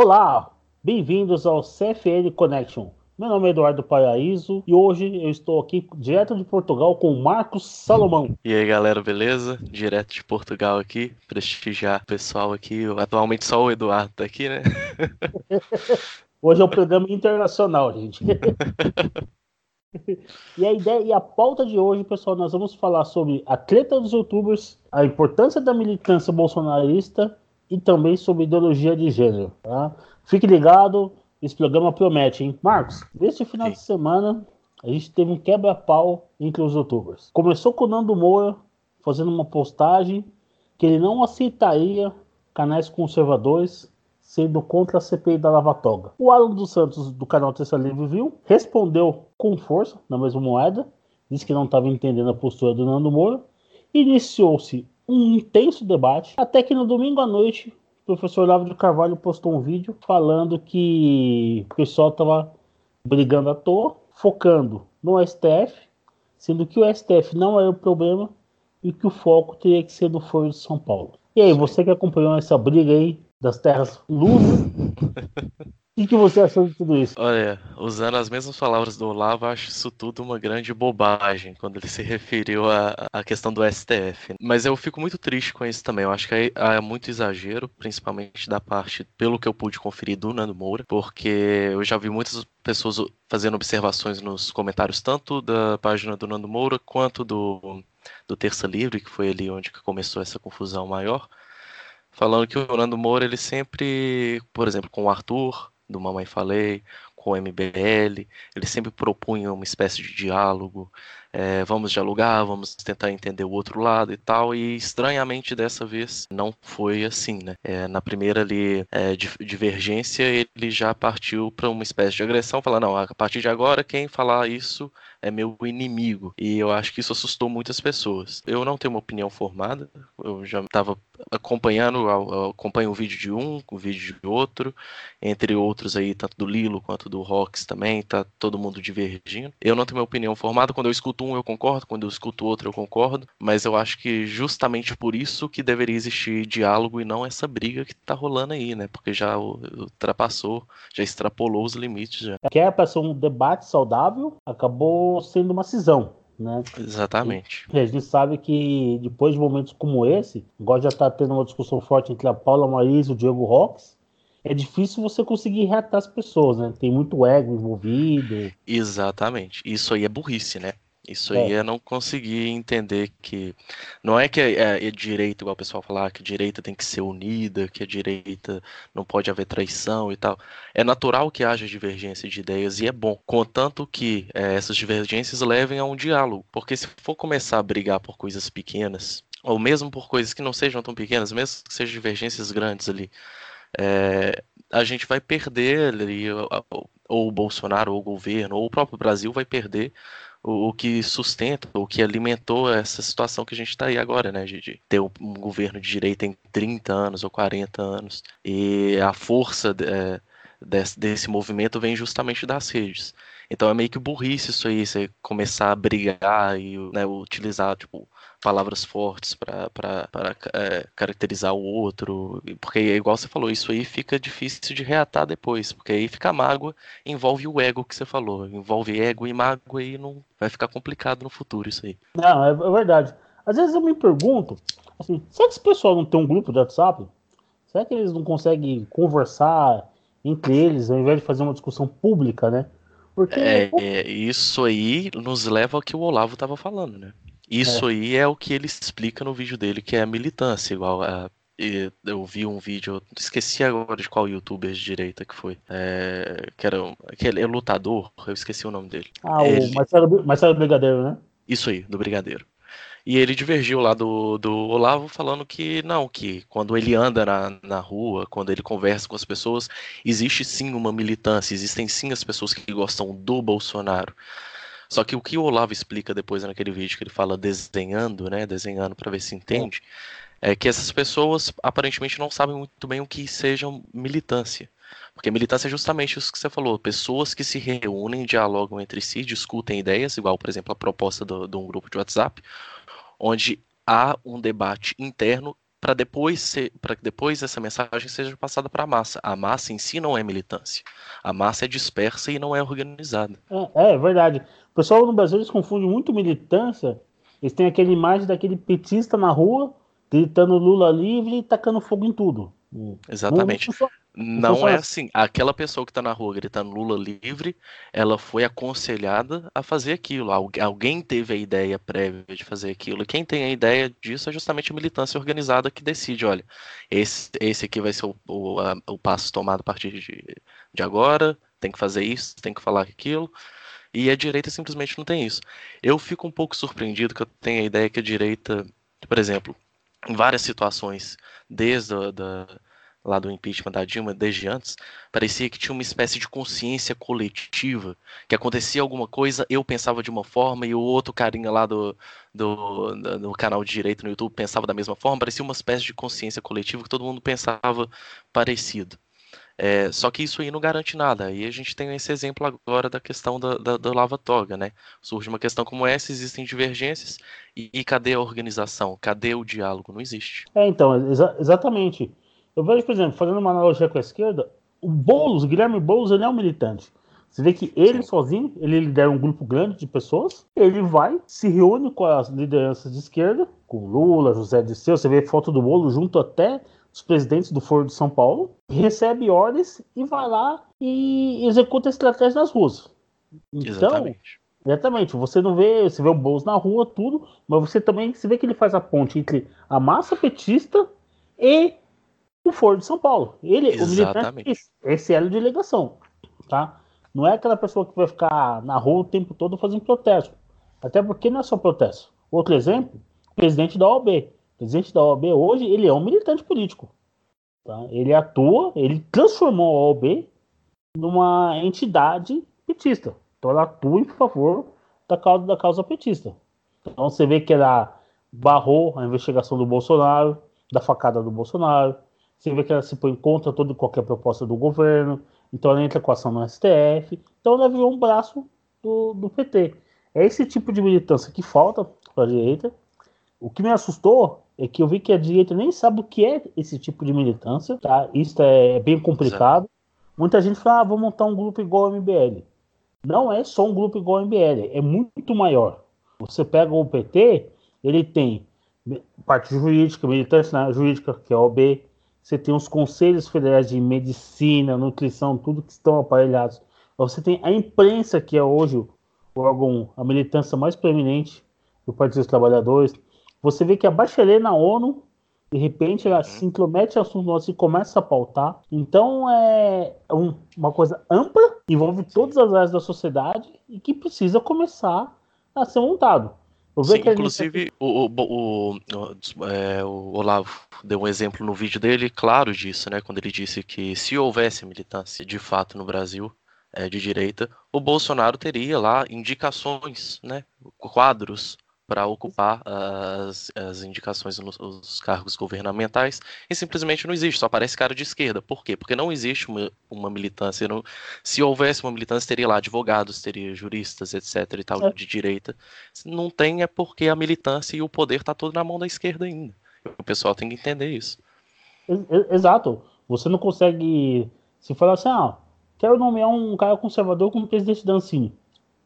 Olá, bem-vindos ao CFL Connection. Meu nome é Eduardo Paraíso e hoje eu estou aqui direto de Portugal com o Marcos Salomão. E aí galera, beleza? Direto de Portugal aqui, prestigiar o pessoal aqui. Atualmente só o Eduardo tá aqui, né? Hoje é um programa internacional, gente. E a ideia e a pauta de hoje, pessoal, nós vamos falar sobre a treta dos youtubers, a importância da militância bolsonarista e também sobre ideologia de gênero. Tá? Fique ligado, esse programa promete, hein? Marcos, neste final Sim. de semana a gente teve um quebra-pau entre os youtubers. Começou com o Nando Moura fazendo uma postagem que ele não aceitaria canais conservadores sendo contra a CPI da Lava Toga. O Alan dos Santos, do canal Terça Livre, viu, respondeu com força, na mesma moeda, disse que não estava entendendo a postura do Nando Moura, iniciou-se um intenso debate, até que no domingo à noite, o professor Lavo de Carvalho postou um vídeo falando que o pessoal estava brigando à toa, focando no STF, sendo que o STF não era o problema e que o foco teria que ser no Foro de São Paulo. E aí, você que acompanhou essa briga aí das terras luvas. O que, você achou de tudo isso? Olha, usando as mesmas palavras do Olavo, acho isso tudo uma grande bobagem quando ele se referiu à, à questão do STF. Mas eu fico muito triste com isso também. Eu acho que é, é, muito exagero, principalmente da parte, pelo que eu pude conferir, do Nando Moura, porque eu já vi muitas pessoas fazendo observações nos comentários, tanto da página do Nando Moura quanto do, do Terça Livre, que foi ali onde começou essa confusão maior falando que o Nando Moura, ele sempre, por exemplo, com o Arthur, do Mamãe Falei, com o MBL, ele sempre propunha uma espécie de diálogo, é, vamos dialogar, vamos tentar entender o outro lado e tal, e estranhamente dessa vez não foi assim, né? É, na primeira ali, é, divergência, ele já partiu para uma espécie de agressão, falando, não, a partir de agora quem falar isso é meu inimigo. E eu acho que isso assustou muitas pessoas. Eu não tenho uma opinião formada, eu já estava acompanhando, acompanho o vídeo de um, o vídeo de outro, entre outros aí, tanto do Lilo quanto do Rox também, tá todo mundo divergindo. Eu não tenho uma opinião formada, quando eu escuto um eu concordo, quando eu escuto outro eu concordo, mas eu acho que justamente por isso que deveria existir diálogo e não essa briga que tá rolando aí, né? Porque já ultrapassou, já extrapolou os limites já. Ser um debate saudável, acabou sendo uma cisão. Né? Exatamente. E a gente sabe que depois de momentos como esse, agora já está tendo uma discussão forte entre a Paula Marisa e o Diego Rox, é difícil você conseguir reatar as pessoas, né? Tem muito ego envolvido. Exatamente. Isso aí é burrice, né? Isso aí é. não conseguir entender que não é que é, é, é direita, igual o pessoal falar, que a direita tem que ser unida, que a direita não pode haver traição e tal. É natural que haja divergência de ideias e é bom, contanto que é, essas divergências levem a um diálogo. Porque se for começar a brigar por coisas pequenas, ou mesmo por coisas que não sejam tão pequenas, mesmo que sejam divergências grandes ali, é, a gente vai perder ali, ou o Bolsonaro, ou o governo, ou o próprio Brasil vai perder o, o, que sustenta, o que alimentou essa situação que a gente está aí agora, né? De, de, ter um, governo de direita em 30 anos ou 40 anos. E a força é, desse, desse movimento vem justamente das redes. Então é meio que burrice isso aí, você começar a brigar e né, utilizar, tipo, palavras fortes para é, caracterizar o outro, porque é igual você falou, isso aí fica difícil de reatar depois, porque aí fica mágoa, envolve o ego que você falou, envolve ego e mágoa e não vai ficar complicado no futuro isso aí. Não, é, é verdade. Às vezes eu me pergunto, assim, será que esse pessoal não tem um grupo de WhatsApp? Será que eles não conseguem conversar entre eles ao invés de fazer uma discussão pública, né? Porque é, é, isso aí nos leva ao que o Olavo estava falando, né? Isso é. aí é o que ele explica no vídeo dele, que é a militância, igual a, eu vi um vídeo, esqueci agora de qual youtuber de direita que foi. É, que era aquele é lutador, eu esqueci o nome dele. Ah, ele... o Marcelo, Marcelo Brigadeiro, né? Isso aí, do Brigadeiro. E ele divergiu lá do, do Olavo falando que não, que quando ele anda na, na rua, quando ele conversa com as pessoas, existe sim uma militância, existem sim as pessoas que gostam do Bolsonaro. Só que o que o Olavo explica depois naquele vídeo que ele fala desenhando, né, desenhando para ver se entende, é que essas pessoas aparentemente não sabem muito bem o que seja militância. Porque militância é justamente isso que você falou, pessoas que se reúnem, dialogam entre si, discutem ideias, igual, por exemplo, a proposta de um grupo de WhatsApp, onde há um debate interno para depois para que depois essa mensagem seja passada para a massa. A massa em si não é militância. A massa é dispersa e não é organizada. É, é verdade. O pessoal no Brasil eles confundem muito militância. Eles têm aquela imagem daquele petista na rua gritando Lula livre e tacando fogo em tudo. Exatamente. Não, não é assim. Aquela pessoa que está na rua gritando Lula livre, ela foi aconselhada a fazer aquilo. Alguém teve a ideia prévia de fazer aquilo. E quem tem a ideia disso é justamente a militância organizada que decide: olha, esse, esse aqui vai ser o, o, a, o passo tomado a partir de, de agora, tem que fazer isso, tem que falar aquilo. E a direita simplesmente não tem isso. Eu fico um pouco surpreendido que eu tenho a ideia que a direita, por exemplo, em várias situações, desde a, da, lá do impeachment da Dilma, desde antes, parecia que tinha uma espécie de consciência coletiva, que acontecia alguma coisa, eu pensava de uma forma e o outro carinha lá do, do, do canal de direito no YouTube pensava da mesma forma, parecia uma espécie de consciência coletiva que todo mundo pensava parecido. É, só que isso aí não garante nada. E a gente tem esse exemplo agora da questão da, da, da lava-toga, né? Surge uma questão como essa, existem divergências, e, e, cadê a organização? Cadê o diálogo? Não existe. É, então, exa exatamente. Eu vejo, por exemplo, fazendo uma analogia com a esquerda, o Boulos, Guilherme Boulos, ele é um militante. Você vê que ele sozinho, ele lidera um grupo grande de pessoas, ele vai, se reúne com as lideranças de esquerda, com Lula, José Disseu, você vê foto do bolo junto até os presidentes do Foro de São Paulo, recebe ordens e vai lá e executa a estratégia nas ruas. Então, exatamente. Exatamente, você não vê, você vê o Boulos na rua, tudo, mas você também você vê que ele faz a ponte entre a massa petista e o Foro de São Paulo. Ele, Exatamente. o militante, esse é de ligação, tá? Não é aquela pessoa que vai ficar na rua o tempo todo fazendo protesto. Até porque não é só protesto. Outro exemplo, o presidente da OAB. O presidente da OAB hoje, ele é um militante político. Tá? Ele atua, ele transformou a OAB numa entidade petista. Então ela atua em favor da causa, da causa petista. Então você vê que ela barrou a investigação do Bolsonaro, da facada do Bolsonaro, você vê que ela se põe contra toda qualquer proposta do governo. Então ela entra com ação no STF. Então ela virou um braço do, do PT. É esse tipo de militância que falta para a direita. O que me assustou é que eu vi que a direita nem sabe o que é esse tipo de militância. Tá? Isso é bem complicado. Exato. Muita gente fala, ah, vou montar um grupo igual ao MBL. Não é só um grupo igual ao MBL, é muito maior. Você pega o PT, ele tem parte jurídica, militância jurídica, que é a OB, você tem os conselhos federais de medicina, nutrição, tudo que estão aparelhados. Você tem a imprensa, que é hoje o órgão, a militância mais preeminente do Partido dos Trabalhadores. Você vê que a Bachelet na ONU, de repente, ela se intromete em assuntos nossos e começa a pautar. Então, é um, uma coisa ampla, envolve todas as áreas da sociedade e que precisa começar a ser montado. Sim, inclusive o, o, o, o, é, o Olavo deu um exemplo no vídeo dele claro disso, né? Quando ele disse que se houvesse militância de fato no Brasil é, de direita, o Bolsonaro teria lá indicações, né? Quadros para ocupar as, as indicações nos os cargos governamentais e simplesmente não existe, só aparece cara de esquerda. Por quê? Porque não existe uma, uma militância. Não, se houvesse uma militância, teria lá advogados, teria juristas, etc. e tal, é. de direita. Não tem é porque a militância e o poder está todo na mão da esquerda ainda. O pessoal tem que entender isso. Exato. Você não consegue. Se falar assim, ah, quero nomear um cara conservador como presidente da Ancine.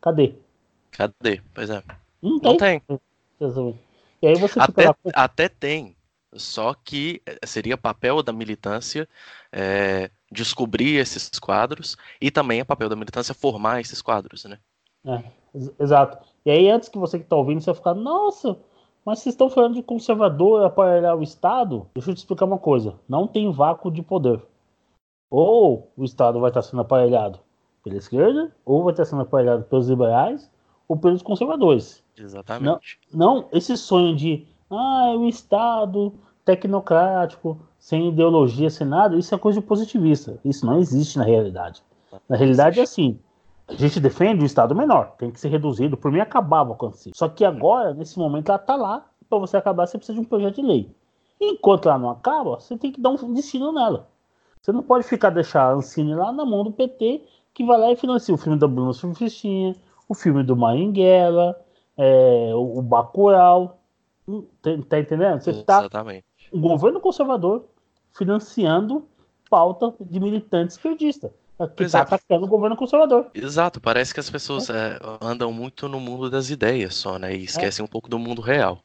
Cadê? Cadê? Pois é. Não tem. Não tem. E aí você até, lá... até tem. Só que eh, seria papel da militância é, descobrir esses quadros e também é papel da militância formar esses quadros, né? É, exato. E aí, antes que você que está ouvindo, você vai ficar, nossa, mas vocês estão falando de conservador aparelhar o Estado? Deixa eu te explicar uma coisa. Não tem vácuo de poder. Ou o Estado vai estar sendo aparelhado pela esquerda, ou vai estar sendo aparelhado pelos liberais, ou pelos conservadores. Exatamente. Não, não esse sonho de ah, é o Estado tecnocrático, sem ideologia, sem nada, isso é coisa de positivista. Isso não existe na realidade. Na realidade é assim. A gente defende o Estado menor, tem que ser reduzido. Por mim, acabava com isso. Só que agora, nesse momento, ela está lá. Para você acabar, você precisa de um projeto de lei. Enquanto ela não acaba, você tem que dar um destino nela. Você não pode ficar deixar a Ancine lá na mão do PT, que vai lá e financia o filme da Bruna Surfistinha, o filme do Maringuela, é, o, o Bacurau. Hum, tá, tá entendendo? Você Exatamente. Tá, um governo conservador financiando pauta de militante esquerdista que está atacando o governo conservador. Exato, parece que as pessoas é. É, andam muito no mundo das ideias só, né? E esquecem é. um pouco do mundo real.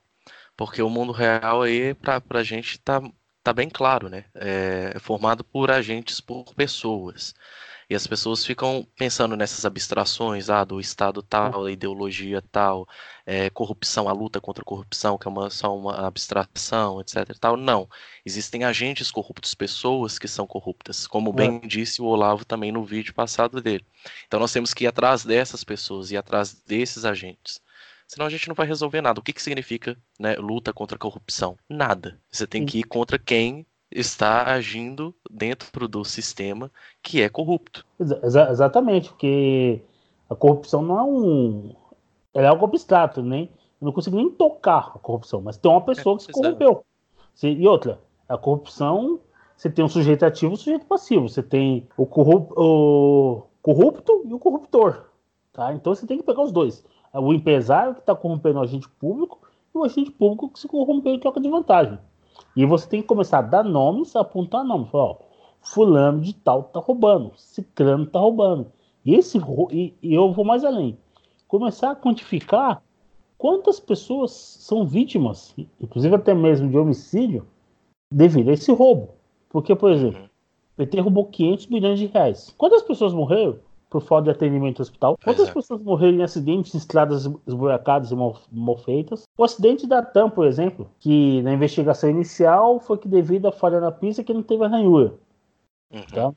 Porque o mundo real aí, pra, pra gente, tá, tá bem claro, né? É, é formado por agentes, por pessoas. E as pessoas ficam pensando nessas abstrações, ah, do Estado tal, da ideologia tal, é, corrupção, a luta contra a corrupção, que é uma, só uma abstração, etc. Tal. Não. Existem agentes corruptos, pessoas que são corruptas, como bem é. disse o Olavo também no vídeo passado dele. Então nós temos que ir atrás dessas pessoas, ir atrás desses agentes. Senão a gente não vai resolver nada. O que, que significa né, luta contra a corrupção? Nada. Você tem que ir contra quem está agindo dentro do sistema que é corrupto. Exa exatamente, porque a corrupção não é um. Ela é algo abstrato, né? Eu não consigo nem tocar a corrupção, mas tem uma pessoa é, que se corrompeu. E outra, a corrupção, você tem um sujeito ativo e um sujeito passivo. Você tem o, corrup o corrupto e o corruptor. Tá? Então você tem que pegar os dois. O empresário que está corrompendo o agente público e o agente público que se corrompeu em troca de vantagem. E você tem que começar a dar nomes, apontar nomes. Falar, ó, fulano de tal tá roubando, ciclano tá roubando. E, esse, e, e eu vou mais além. Começar a quantificar quantas pessoas são vítimas, inclusive até mesmo de homicídio, devido a esse roubo. Porque, por exemplo, o PT roubou 500 milhões de reais. Quantas pessoas morreram? Por falta de atendimento hospital. Quantas é. pessoas morreram em acidentes de estradas esburacadas e mal, mal, feitas? O acidente da TAM, por exemplo, que na investigação inicial foi que devido à falha na pista que não teve a ranhura. Uhum. Tá?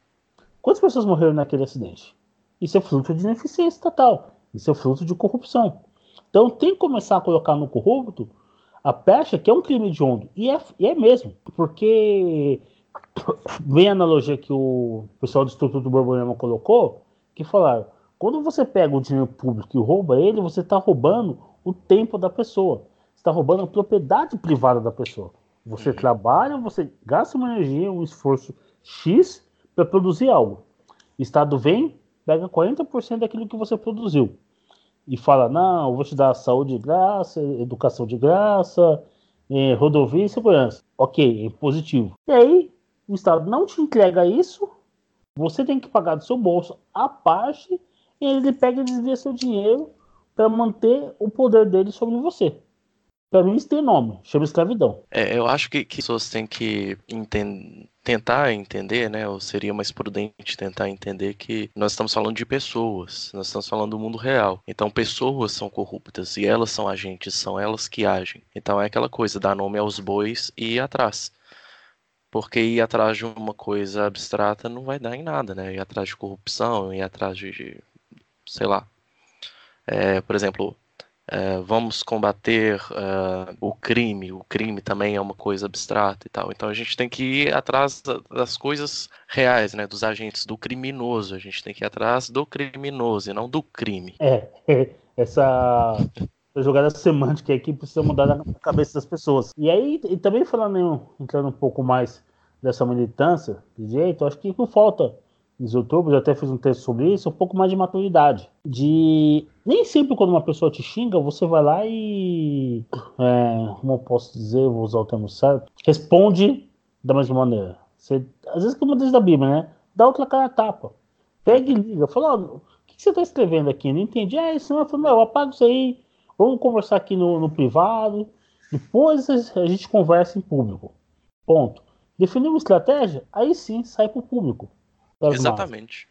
Quantas pessoas morreram naquele acidente? Isso é fruto de ineficiência estatal. Isso é fruto de corrupção. Então tem que começar a colocar no corrupto a pecha, que é um crime de onda. E é, e é mesmo. Porque vem a analogia que o pessoal do Instituto do Borborema colocou, que falaram: quando você pega o dinheiro público e rouba ele, você está roubando o tempo da pessoa, está roubando a propriedade privada da pessoa. Você uhum. trabalha, você gasta uma energia, um esforço X para produzir algo. O Estado vem, pega 40% daquilo que você produziu e fala: não, eu vou te dar saúde de graça, educação de graça, eh, rodovia e segurança. Ok, é positivo. E aí, o Estado não te entrega isso, você tem que pagar do seu bolso a parte e ele pega e desvia seu dinheiro para manter o poder dele sobre você. Para mim isso tem nome, chama escravidão. É, eu acho que, que pessoas têm que tentar entender, né, ou seria mais prudente tentar entender que nós estamos falando de pessoas, nós estamos falando do mundo real. Então pessoas são corruptas e elas são agentes, são elas que agem. Então é aquela coisa, dar nome aos bois e ir atrás. Porque ir atrás de uma coisa abstrata não vai dar em nada, né? Ir atrás de corrupção, ir atrás de, sei lá. É, por exemplo, é, vamos combater é, o crime. O crime também é uma coisa abstrata e tal. Então a gente tem que ir atrás das coisas reais, né? Dos agentes, do criminoso. A gente tem que ir atrás do criminoso e não do crime. É, essa jogada semântica aqui precisa mudar na cabeça das pessoas. E aí, e também falando, entrando um pouco mais dessa militância de jeito, acho que não falta nos youtubers, eu até fiz um texto sobre isso, um pouco mais de maturidade. De nem sempre quando uma pessoa te xinga, você vai lá e é, como eu posso dizer, vou usar o termo certo, responde da mesma maneira. Você, às vezes como diz da Bíblia, né? Dá outra cara a tapa. Pega e liga. Fala, o que você está escrevendo aqui? Não entendi. Ah, isso não é. Meu, apaga isso aí Vamos conversar aqui no, no privado. Depois a gente conversa em público. Ponto. Definir uma estratégia, aí sim sai para o público. Exatamente.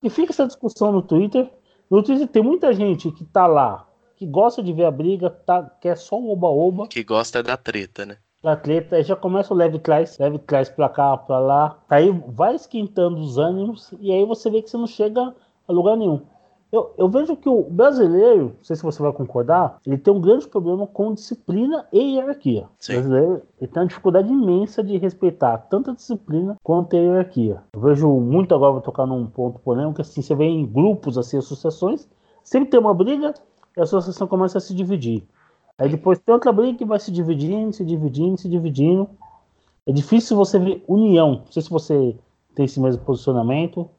E fica essa discussão no Twitter. No Twitter tem muita gente que tá lá, que gosta de ver a briga, tá, quer só o oba-oba. Que gosta da treta, né? Da treta, aí já começa o leve trás, leve trás pra cá, pra lá. Aí vai esquentando os ânimos e aí você vê que você não chega a lugar nenhum. Eu, eu, vejo que o brasileiro, não sei se você vai concordar, ele tem um grande problema com disciplina e hierarquia. Sim. O brasileiro ele tem uma dificuldade imensa de respeitar tanto a disciplina quanto a hierarquia. Eu vejo muito agora, vou tocar num ponto polêmico, assim, você vê em grupos, assim, associações, sempre tem uma briga e a associação começa a se dividir. Aí depois tem outra briga que vai se dividindo, se dividindo, se dividindo. É difícil você ver união. Não sei se você tem esse mesmo posicionamento.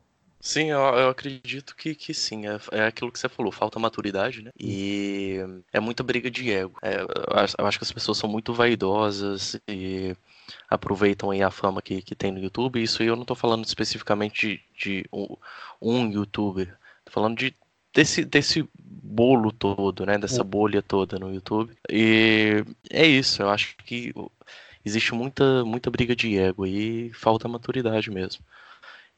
Sim, eu, eu acredito que, que sim. É, é aquilo que você falou, falta maturidade, né? E é muita briga de ego. É, eu, acho, que as pessoas são muito vaidosas e aproveitam aí a fama que, que tem no YouTube. Isso aí eu não estou falando especificamente de, de um, um, youtuber, tô falando de desse, desse bolo todo, né? Dessa bolha toda no YouTube. E é isso, eu acho que existe muita, muita briga de ego aí e falta maturidade mesmo.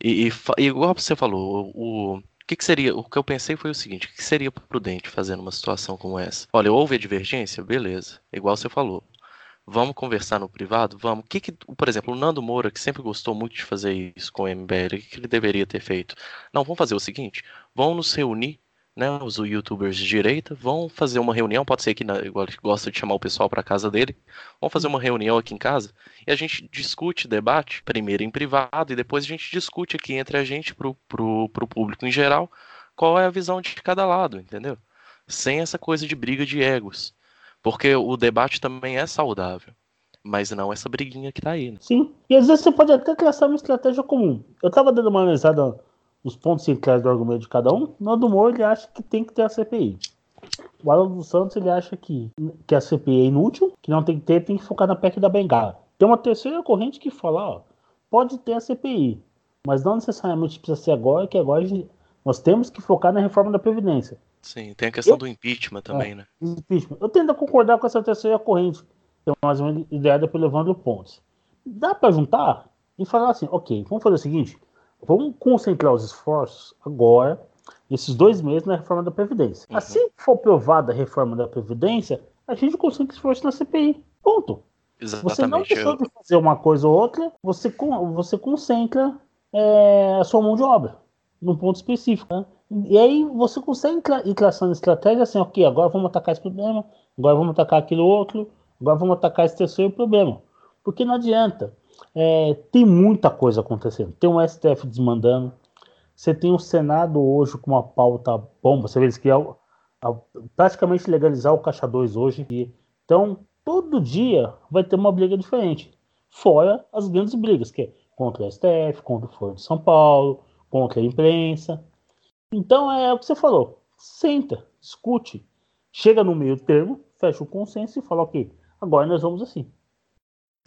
E, e, e igual você falou, o, o que, que, seria? O que eu pensei foi o seguinte: o que seria prudente fazer numa situação como essa? Olha, houve a divergência? Beleza. Igual você falou. Vamos conversar no privado? Vamos. Que que, por exemplo, o Nando Moura, que sempre gostou muito de fazer isso com o MBL, o que ele deveria ter feito? Não, vamos fazer o seguinte: vamos nos reunir né, os youtubers de direita vão fazer uma reunião, pode ser que ele gosta de chamar o pessoal para casa dele, vão fazer uma reunião aqui em casa e a gente discute, debate, primeiro em privado e depois a gente discute aqui entre a gente pro, pro, pro público em geral qual é a visão de cada lado, entendeu? Sem essa coisa de briga de egos. Porque o debate também é saudável. Mas não essa briguinha que tá aí. Né? Sim. E às vezes você pode até traçar uma estratégia comum. Eu tava dando uma analisada os pontos centrais do argumento de cada um, Nando Moro ele acha que tem que ter a CPI. O Alan dos Santos ele acha que, que a CPI é inútil, que não tem que ter, tem que focar na PEC da Bengala. Tem uma terceira corrente que fala, ó, pode ter a CPI, mas não necessariamente precisa ser agora, que agora nós temos que focar na reforma da Previdência. Sim, tem a questão Eu, do impeachment também, é, né? Impeachment. Eu tendo a concordar com essa terceira corrente, que é mais ou menos ideada pelo Evandro Pontes. Dá para juntar e falar assim, ok, vamos fazer o seguinte, Vamos concentrar os esforços agora, nesses dois meses, na reforma da Previdência. Uhum. Assim que for aprovada a reforma da Previdência, a gente concentra esforço na CPI. Ponto. Exatamente. Você não deixou de fazer uma coisa ou outra, você, você concentra é, a sua mão de obra num ponto específico. Né? E aí você consegue ir traçando estratégia assim, ok, agora vamos atacar esse problema, agora vamos atacar aquele outro, agora vamos atacar esse terceiro problema. Porque não adianta. É, tem muita coisa acontecendo. Tem um STF desmandando. Você tem o um Senado hoje com uma pauta bomba. Você vê eles queriam praticamente legalizar o Caixa 2 hoje. Então, todo dia vai ter uma briga diferente. Fora as grandes brigas, que é contra o STF, contra o Foro de São Paulo, contra a imprensa. Então, é o que você falou. Senta, discute, chega no meio termo, fecha o consenso e fala, ok, agora nós vamos assim.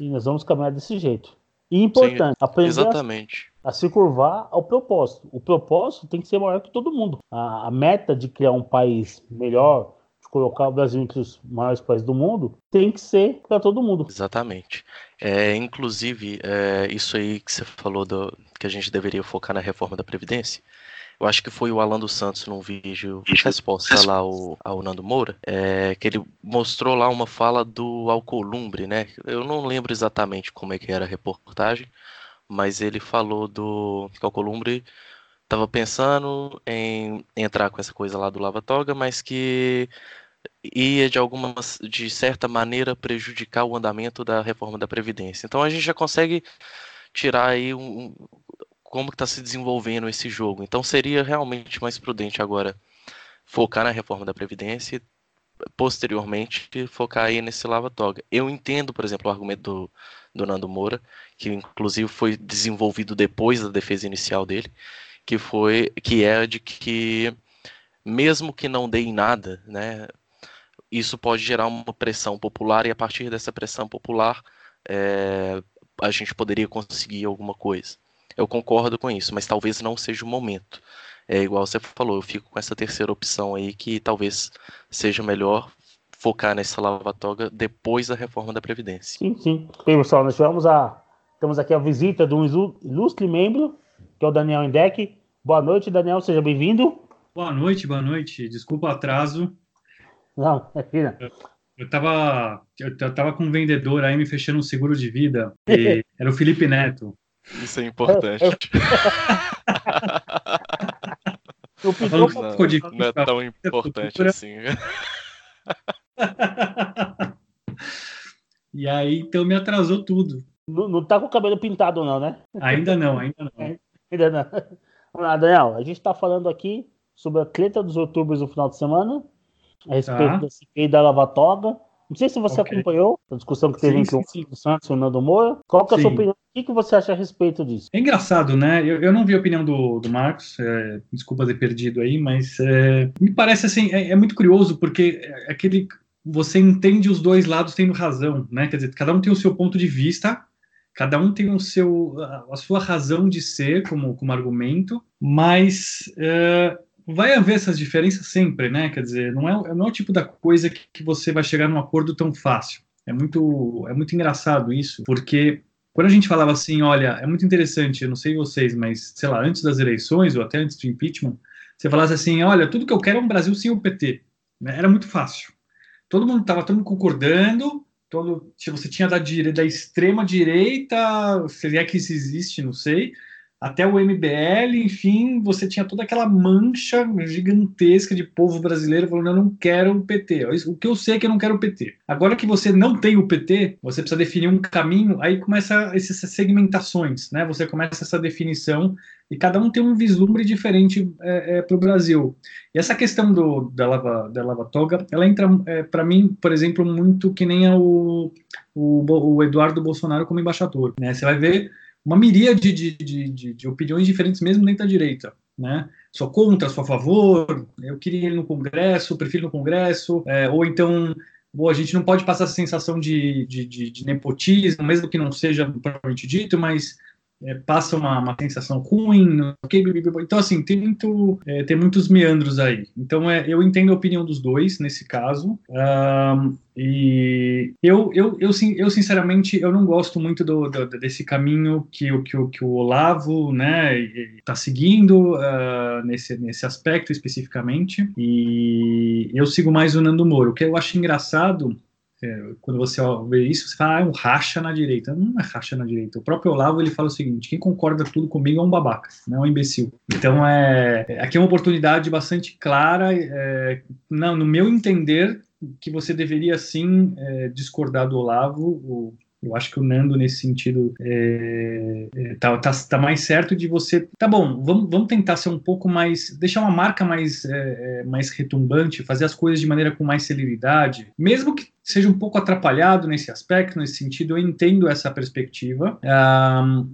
E nós vamos caminhar desse jeito. E importante, Sim, aprender exatamente. A, a, se curvar ao propósito. O propósito tem que ser maior que todo mundo. A, a, meta de criar um país melhor, de colocar o Brasil entre os maiores países do mundo, tem que ser para todo mundo. Exatamente. É, inclusive, é, isso aí que você falou do, que a gente deveria focar na reforma da Previdência. Eu acho que foi o Alan dos Santos num vídeo de resposta lá ao, ao Nando Moura, é, que ele mostrou lá uma fala do Alcolumbre, né? Eu não lembro exatamente como é que era a reportagem, mas ele falou do que o Alcolumbre estava pensando em entrar com essa coisa lá do Lava Toga, mas que ia de alguma de certa maneira prejudicar o andamento da reforma da previdência. Então a gente já consegue tirar aí um, como está se desenvolvendo esse jogo. Então seria realmente mais prudente agora focar na reforma da Previdência e posteriormente focar aí nesse lava-toga. Eu entendo, por exemplo, o argumento do, do Nando Moura, que inclusive foi desenvolvido depois da defesa inicial dele, que foi que é de que mesmo que não dê em nada, né, isso pode gerar uma pressão popular e a partir dessa pressão popular é, a gente poderia conseguir alguma coisa eu concordo com isso, mas talvez não seja o momento. É igual você falou, eu fico com essa terceira opção aí que talvez seja melhor focar nessa lava-toga depois da reforma da Previdência. Sim, sim. Bem, pessoal, nós tivemos a. Temos aqui a visita de um ilustre membro, que é o Daniel Indec. Boa noite, Daniel, seja bem-vindo. Boa noite, boa noite. Desculpa o atraso. Não, é filha. Eu, eu tava, eu, eu tava com um vendedor aí me fechando um seguro de vida. E era o Felipe Neto. Isso é importante. Eu, eu... não, não, não é tão importante assim. e aí, então me atrasou tudo. Não, não tá com o cabelo pintado, não, né? Ainda não, ainda não. Ainda não. Vamos lá, Daniel. A gente tá falando aqui sobre a treta dos youtubers no final de semana, a respeito tá. da CPI da Lava Toga. Não sei se você okay. acompanhou a discussão que teve sim, entre sim, o Santos e o Nando Moura. Qual que é a sua opinião? O que, você acha a respeito disso? É engraçado, né? Eu, eu não vi a opinião do, do Marcos, é, desculpa ter perdido aí, mas é, me parece assim, é, é, muito curioso, porque aquele você entende os dois lados tendo razão, né? Quer dizer, cada um tem o seu ponto de vista, cada um tem o seu, a sua razão de ser como, como argumento, mas uh, vai haver essas diferenças sempre, né? Quer dizer, não é, não é o tipo da coisa que, que você vai chegar num acordo tão fácil. É muito, é muito engraçado isso, porque quando a gente falava assim, olha, é muito interessante, eu não sei vocês, mas sei lá, antes das eleições ou até antes do impeachment, você falasse assim, olha, tudo que eu quero é um Brasil sem o PT. Né? Era muito fácil. Todo mundo estava todo mundo concordando, todo, se você tinha da, da extrema direita, se é que isso existe, não sei, até o MBL, enfim, você tinha toda aquela mancha gigantesca de povo brasileiro falando: eu não quero o PT. O que eu sei é que eu não quero o PT. Agora que você não tem o PT, você precisa definir um caminho, aí começa essas segmentações, né? Você começa essa definição e cada um tem um vislumbre diferente é, é, para o Brasil. E essa questão do, da, lava, da lava toga, ela entra, é, para mim, por exemplo, muito que nem o, o, o Eduardo Bolsonaro como embaixador. Né? Você vai ver uma miríade de, de, de, de, opiniões diferentes, mesmo dentro da direita. Né? Sou contra, sou a favor, eu queria ele no Congresso, prefiro no Congresso, é, ou então ou a gente não pode passar essa sensação de, de, de, de nepotismo, mesmo que não seja propriamente dito, mas é, passa uma, uma, sensação ruim, okay, então assim tem muito é, tem muitos meandros aí. Então é, eu entendo a opinião dos dois nesse caso um, e eu, eu, eu, eu sinceramente eu não gosto muito do, do desse caminho que o que, que o Olavo né está seguindo uh, nesse nesse aspecto especificamente e eu sigo mais o Nando Moro. O que eu acho engraçado é, quando você vê isso, você fala, ah, é um racha na direita. Não é racha na direita. O próprio Olavo ele fala o seguinte: quem concorda tudo comigo é um babaca, não é um imbecil. Então, é, aqui é uma oportunidade bastante clara, é, não, no meu entender, que você deveria sim é, discordar do Olavo. O, eu acho que o Nando, nesse sentido, é, é, tá, tá, tá, mais certo de você. Tá bom, vamos, vamos tentar ser um pouco mais. deixar uma marca mais, é, é mais retumbante, fazer as coisas de maneira com mais celeridade, mesmo que seja um pouco atrapalhado nesse aspecto, nesse sentido, eu entendo essa perspectiva.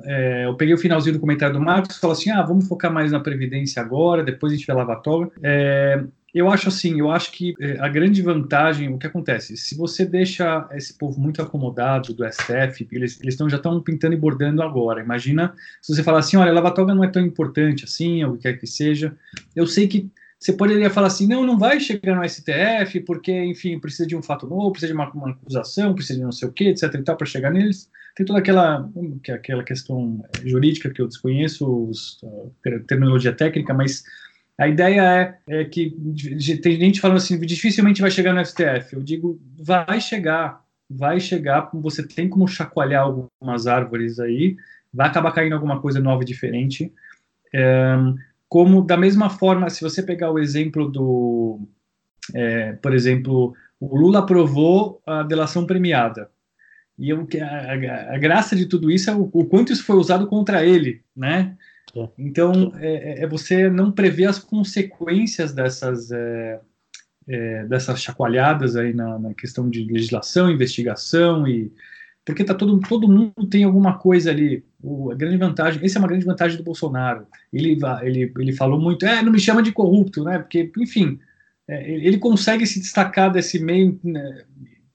É, eu peguei o finalzinho do comentário do Marcos falou assim: ah, vamos focar mais na Previdência agora, depois a gente vai lavar a toga. É, eu acho assim, eu acho que é, a grande vantagem, o que acontece, se você deixa esse povo muito acomodado do STF, eles, eles tão, já estão pintando e bordando agora. Imagina se você falar assim, olha, a lavatória não é tão importante assim, ou o que quer que seja. Eu sei que você poderia falar assim, não, não vai chegar no STF, porque, enfim, precisa de um fato novo, precisa de uma, uma acusação, precisa de não sei o quê, etc e tal, para chegar neles. Tem toda aquela, aquela questão jurídica que eu desconheço, os, a terminologia técnica, mas a ideia é, é, que tem gente falando assim, dificilmente vai chegar no STF. Eu digo, vai chegar, vai chegar. Você tem como chacoalhar algumas árvores aí, vai acabar caindo alguma coisa nova e diferente. É, como da mesma forma, se você pegar o exemplo do, é, por exemplo, o Lula aprovou a delação premiada. E eu, a, a, graça de tudo isso é o, o quanto isso foi usado contra ele, né? Então, é, é, é, você não prever as consequências dessas, é, é, dessas chacoalhadas aí na, na, questão de legislação, investigação e porque tá todo, todo mundo tem alguma coisa ali. O, a grande vantagem, essa é uma grande vantagem do Bolsonaro. Ele, ele, ele falou muito, é, não me chama de corrupto, né? Porque, enfim, é, ele consegue se destacar desse meio. Né,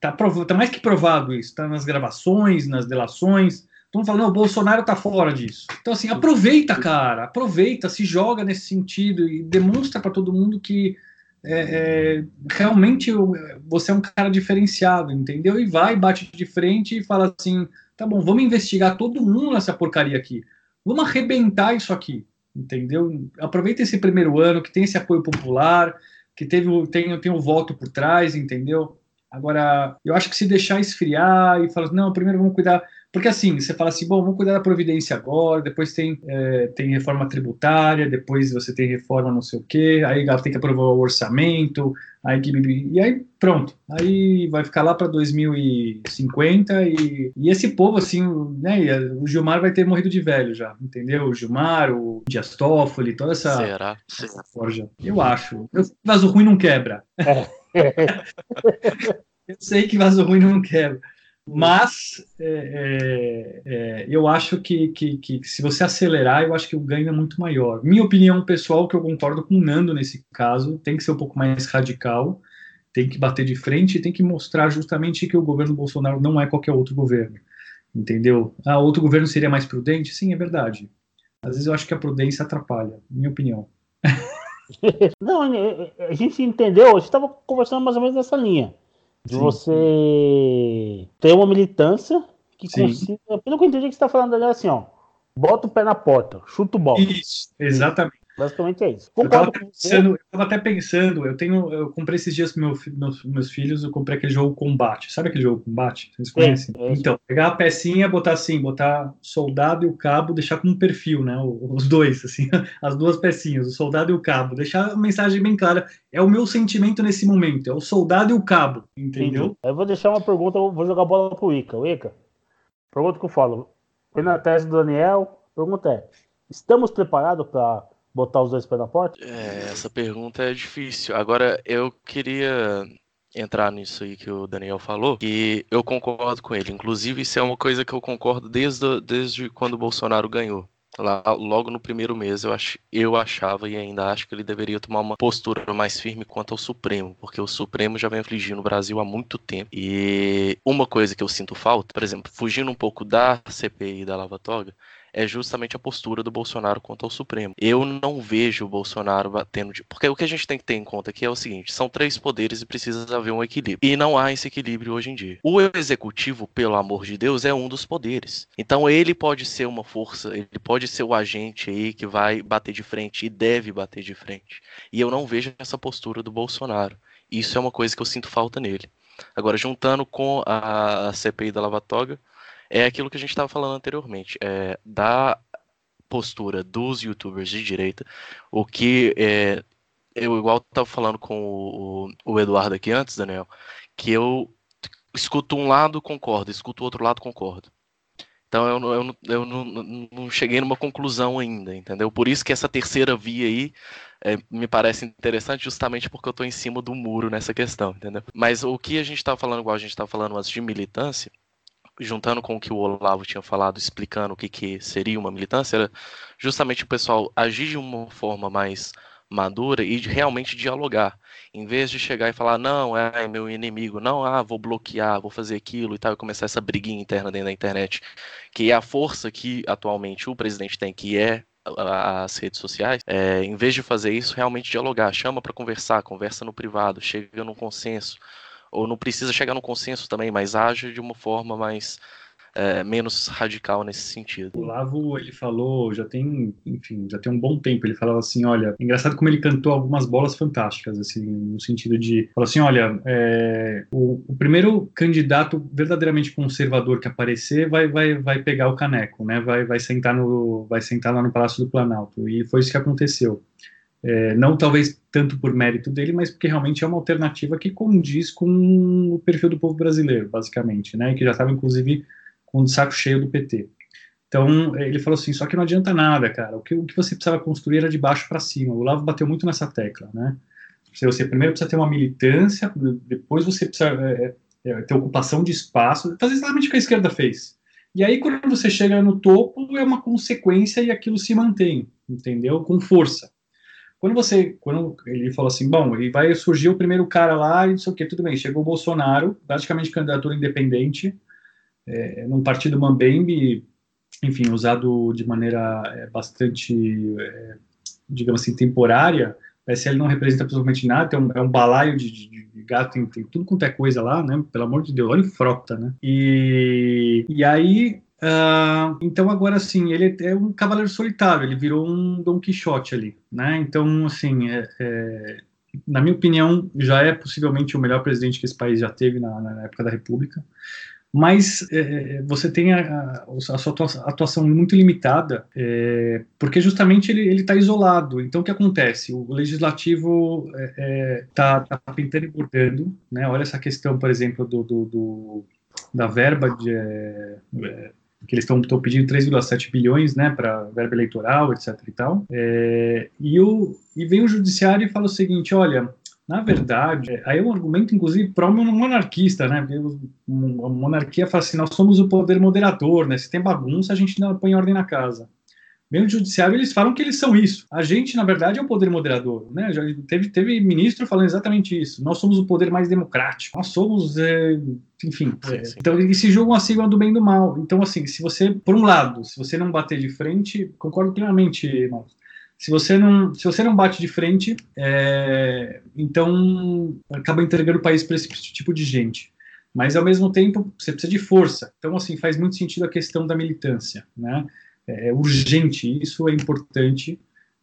tá, tá mais que provado isso, tá nas gravações, nas delações. Estão falando, o Bolsonaro tá fora disso. Então, assim, aproveita, cara, aproveita, se joga nesse sentido e demonstra para todo mundo que é, é, realmente você é um cara diferenciado, entendeu? E vai, bate de frente e fala assim: tá bom, vamos investigar todo mundo nessa porcaria aqui. Vamos arrebentar isso aqui, entendeu? Aproveita esse primeiro ano que tem esse apoio popular, que teve, tem, tem o voto por trás, entendeu? Agora, eu acho que se deixar esfriar e falar, não, primeiro vamos cuidar porque assim, você fala assim, bom, vamos cuidar da Providência agora, depois tem, é, tem reforma tributária, depois você tem reforma não sei o quê, aí ela tem que aprovar o orçamento, aí que, e aí pronto, aí vai ficar lá para 2050 e, e esse povo assim, né, o Gilmar vai ter morrido de velho já, entendeu? O Gilmar, o Dias Toffoli, toda essa, Será? essa forja. Eu acho. Eu, vaso ruim não quebra. É. Eu sei que vaso ruim não quebra. Mas é, é, é, eu acho que, que, que, se você acelerar, eu acho que o ganho é muito maior. Minha opinião pessoal, que eu concordo com o Nando nesse caso, tem que ser um pouco mais radical, tem que bater de frente e tem que mostrar justamente que o governo Bolsonaro não é qualquer outro governo. entendeu? Ah, outro governo seria mais prudente? Sim, é verdade. Às vezes eu acho que a prudência atrapalha, minha opinião. Não, a gente entendeu, a gente estava conversando mais ou menos nessa linha. De Sim. você ter uma militância que Sim. consiga. Pelo que eu entendi que você está falando ali, é assim, ó. Bota o pé na porta, chuta o bola. Isso, exatamente. Basicamente é isso. Concordo eu estava até pensando, eu tenho, eu comprei esses dias para meu, meus, meus filhos, eu comprei aquele jogo Combate. Sabe aquele jogo Combate? Vocês conhecem? É, é então, pegar a pecinha, botar assim, botar soldado e o cabo, deixar como perfil, né? Os dois, assim, as duas pecinhas, o soldado e o cabo. Deixar a mensagem bem clara. É o meu sentimento nesse momento, é o soldado e o cabo, entendeu? Entendi. Eu vou deixar uma pergunta, vou jogar a bola pro Ica. O Ica, pergunta que eu falo. Foi na tese do Daniel, pergunta é: estamos preparados para botar os dois pés na porta? É, essa pergunta é difícil. Agora, eu queria entrar nisso aí que o Daniel falou, e eu concordo com ele. Inclusive, isso é uma coisa que eu concordo desde, desde quando o Bolsonaro ganhou. Lá, logo no primeiro mês, eu, ach, eu achava e ainda acho que ele deveria tomar uma postura mais firme quanto ao Supremo, porque o Supremo já vem afligindo o Brasil há muito tempo. E uma coisa que eu sinto falta, por exemplo, fugindo um pouco da CPI da Lava Toga, é justamente a postura do Bolsonaro quanto ao Supremo. Eu não vejo o Bolsonaro batendo de. Porque o que a gente tem que ter em conta aqui é o seguinte: são três poderes e precisa haver um equilíbrio. E não há esse equilíbrio hoje em dia. O executivo, pelo amor de Deus, é um dos poderes. Então ele pode ser uma força, ele pode ser o agente aí que vai bater de frente e deve bater de frente. E eu não vejo essa postura do Bolsonaro. Isso é uma coisa que eu sinto falta nele. Agora, juntando com a CPI da Lava Toga, é aquilo que a gente estava falando anteriormente, é, da postura dos youtubers de direita, o que é, eu igual estava falando com o, o, Eduardo aqui antes, Daniel, que eu escuto um lado, concordo, escuto o outro lado, concordo. Então eu, eu, eu não, não, cheguei numa conclusão ainda, entendeu? Por isso que essa terceira via aí é, me parece interessante, justamente porque eu estou em cima do muro nessa questão, entendeu? Mas o que a gente estava falando, igual a gente estava falando antes de militância, juntando com o que o Olavo tinha falado, explicando o que, que seria uma militância, era justamente o pessoal agir de uma forma mais madura e de realmente dialogar, em vez de chegar e falar, não, é meu inimigo, não, ah, vou bloquear, vou fazer aquilo e tal, e começar essa briguinha interna dentro da internet, que é a força que atualmente o presidente tem, que é as redes sociais, é, em vez de fazer isso, realmente dialogar, chama para conversar, conversa no privado, chega num consenso, ou não precisa chegar no consenso também, mas age de uma forma mais é, menos radical nesse sentido. O Lavo, ele falou, já tem, enfim, já tem um bom tempo, ele falava assim, olha, engraçado como ele cantou algumas bolas fantásticas, assim, no sentido de, falou assim, olha, é, o, o, primeiro candidato verdadeiramente conservador que aparecer vai, vai, vai pegar o caneco, né, vai, vai sentar no, vai sentar lá no Palácio do Planalto, e foi isso que aconteceu. É, não talvez tanto por mérito dele, mas porque realmente é uma alternativa que condiz com o perfil do povo brasileiro, basicamente, né? Que já estava, inclusive, com o saco cheio do PT. Então, ele falou assim: só que não adianta nada, cara. O que, o que você precisava construir era de baixo para cima. O Lavo bateu muito nessa tecla, né? Você, primeiro precisa ter uma militância, depois você precisa é, é, é ter ocupação de espaço, fazer exatamente o que a esquerda fez. E aí, quando você chega no topo, é uma consequência e aquilo se mantém, entendeu? Com força. Quando você, quando ele falou assim, bom, e vai surgir o primeiro cara lá e não sei o que, tudo bem, chegou o Bolsonaro, praticamente candidatura independente, é, num partido Mambembe, enfim, usado de maneira é, bastante, é, digamos assim, temporária, o PSL não representa absolutamente nada, é um, é um balaio de, de, de gato, tem, tem, tudo quanto é coisa lá, né, pelo amor de Deus, olha o frota, né, e, e aí Uh, então agora sim, ele é um cavaleiro solitário, ele virou um Don Quixote ali, né? Então assim, é, é, na minha opinião, já é possivelmente o melhor presidente que esse país já teve na, na época da República. Mas é, é você tem a, a, sua atuação muito limitada, é, porque justamente ele está isolado. Então, o que acontece? O legislativo está é, tá pintando e bordando. Né? Olha essa questão, por exemplo, do, do, do da verba de, que eles estão pedindo 3,7 bilhões, né, para verba eleitoral, etc e tal. É, e, o, e vem o judiciário e fala o seguinte, olha, na verdade, aí é um argumento, inclusive, pró-monarquista, né? A monarquia fala assim: nós somos o poder moderador, né? Se tem bagunça, a gente não põe ordem na casa. Vem o judiciário, eles falam que eles são isso. A gente, na verdade, é o poder moderador, né? Já teve, teve ministro falando exatamente isso. Nós somos o poder mais democrático. Nós somos, é, enfim. Sim, é, sim. Então, eles se julgam acima do bem e do mal. Então, assim, se você, por um lado, se você não bater de frente, concordo plenamente, irmão. Se você não, se você não bate de frente, é, então acaba entregando o país para esse tipo de gente. Mas ao mesmo tempo você precisa de força. Então assim faz muito sentido a questão da militância, né? É, é urgente, isso é importante,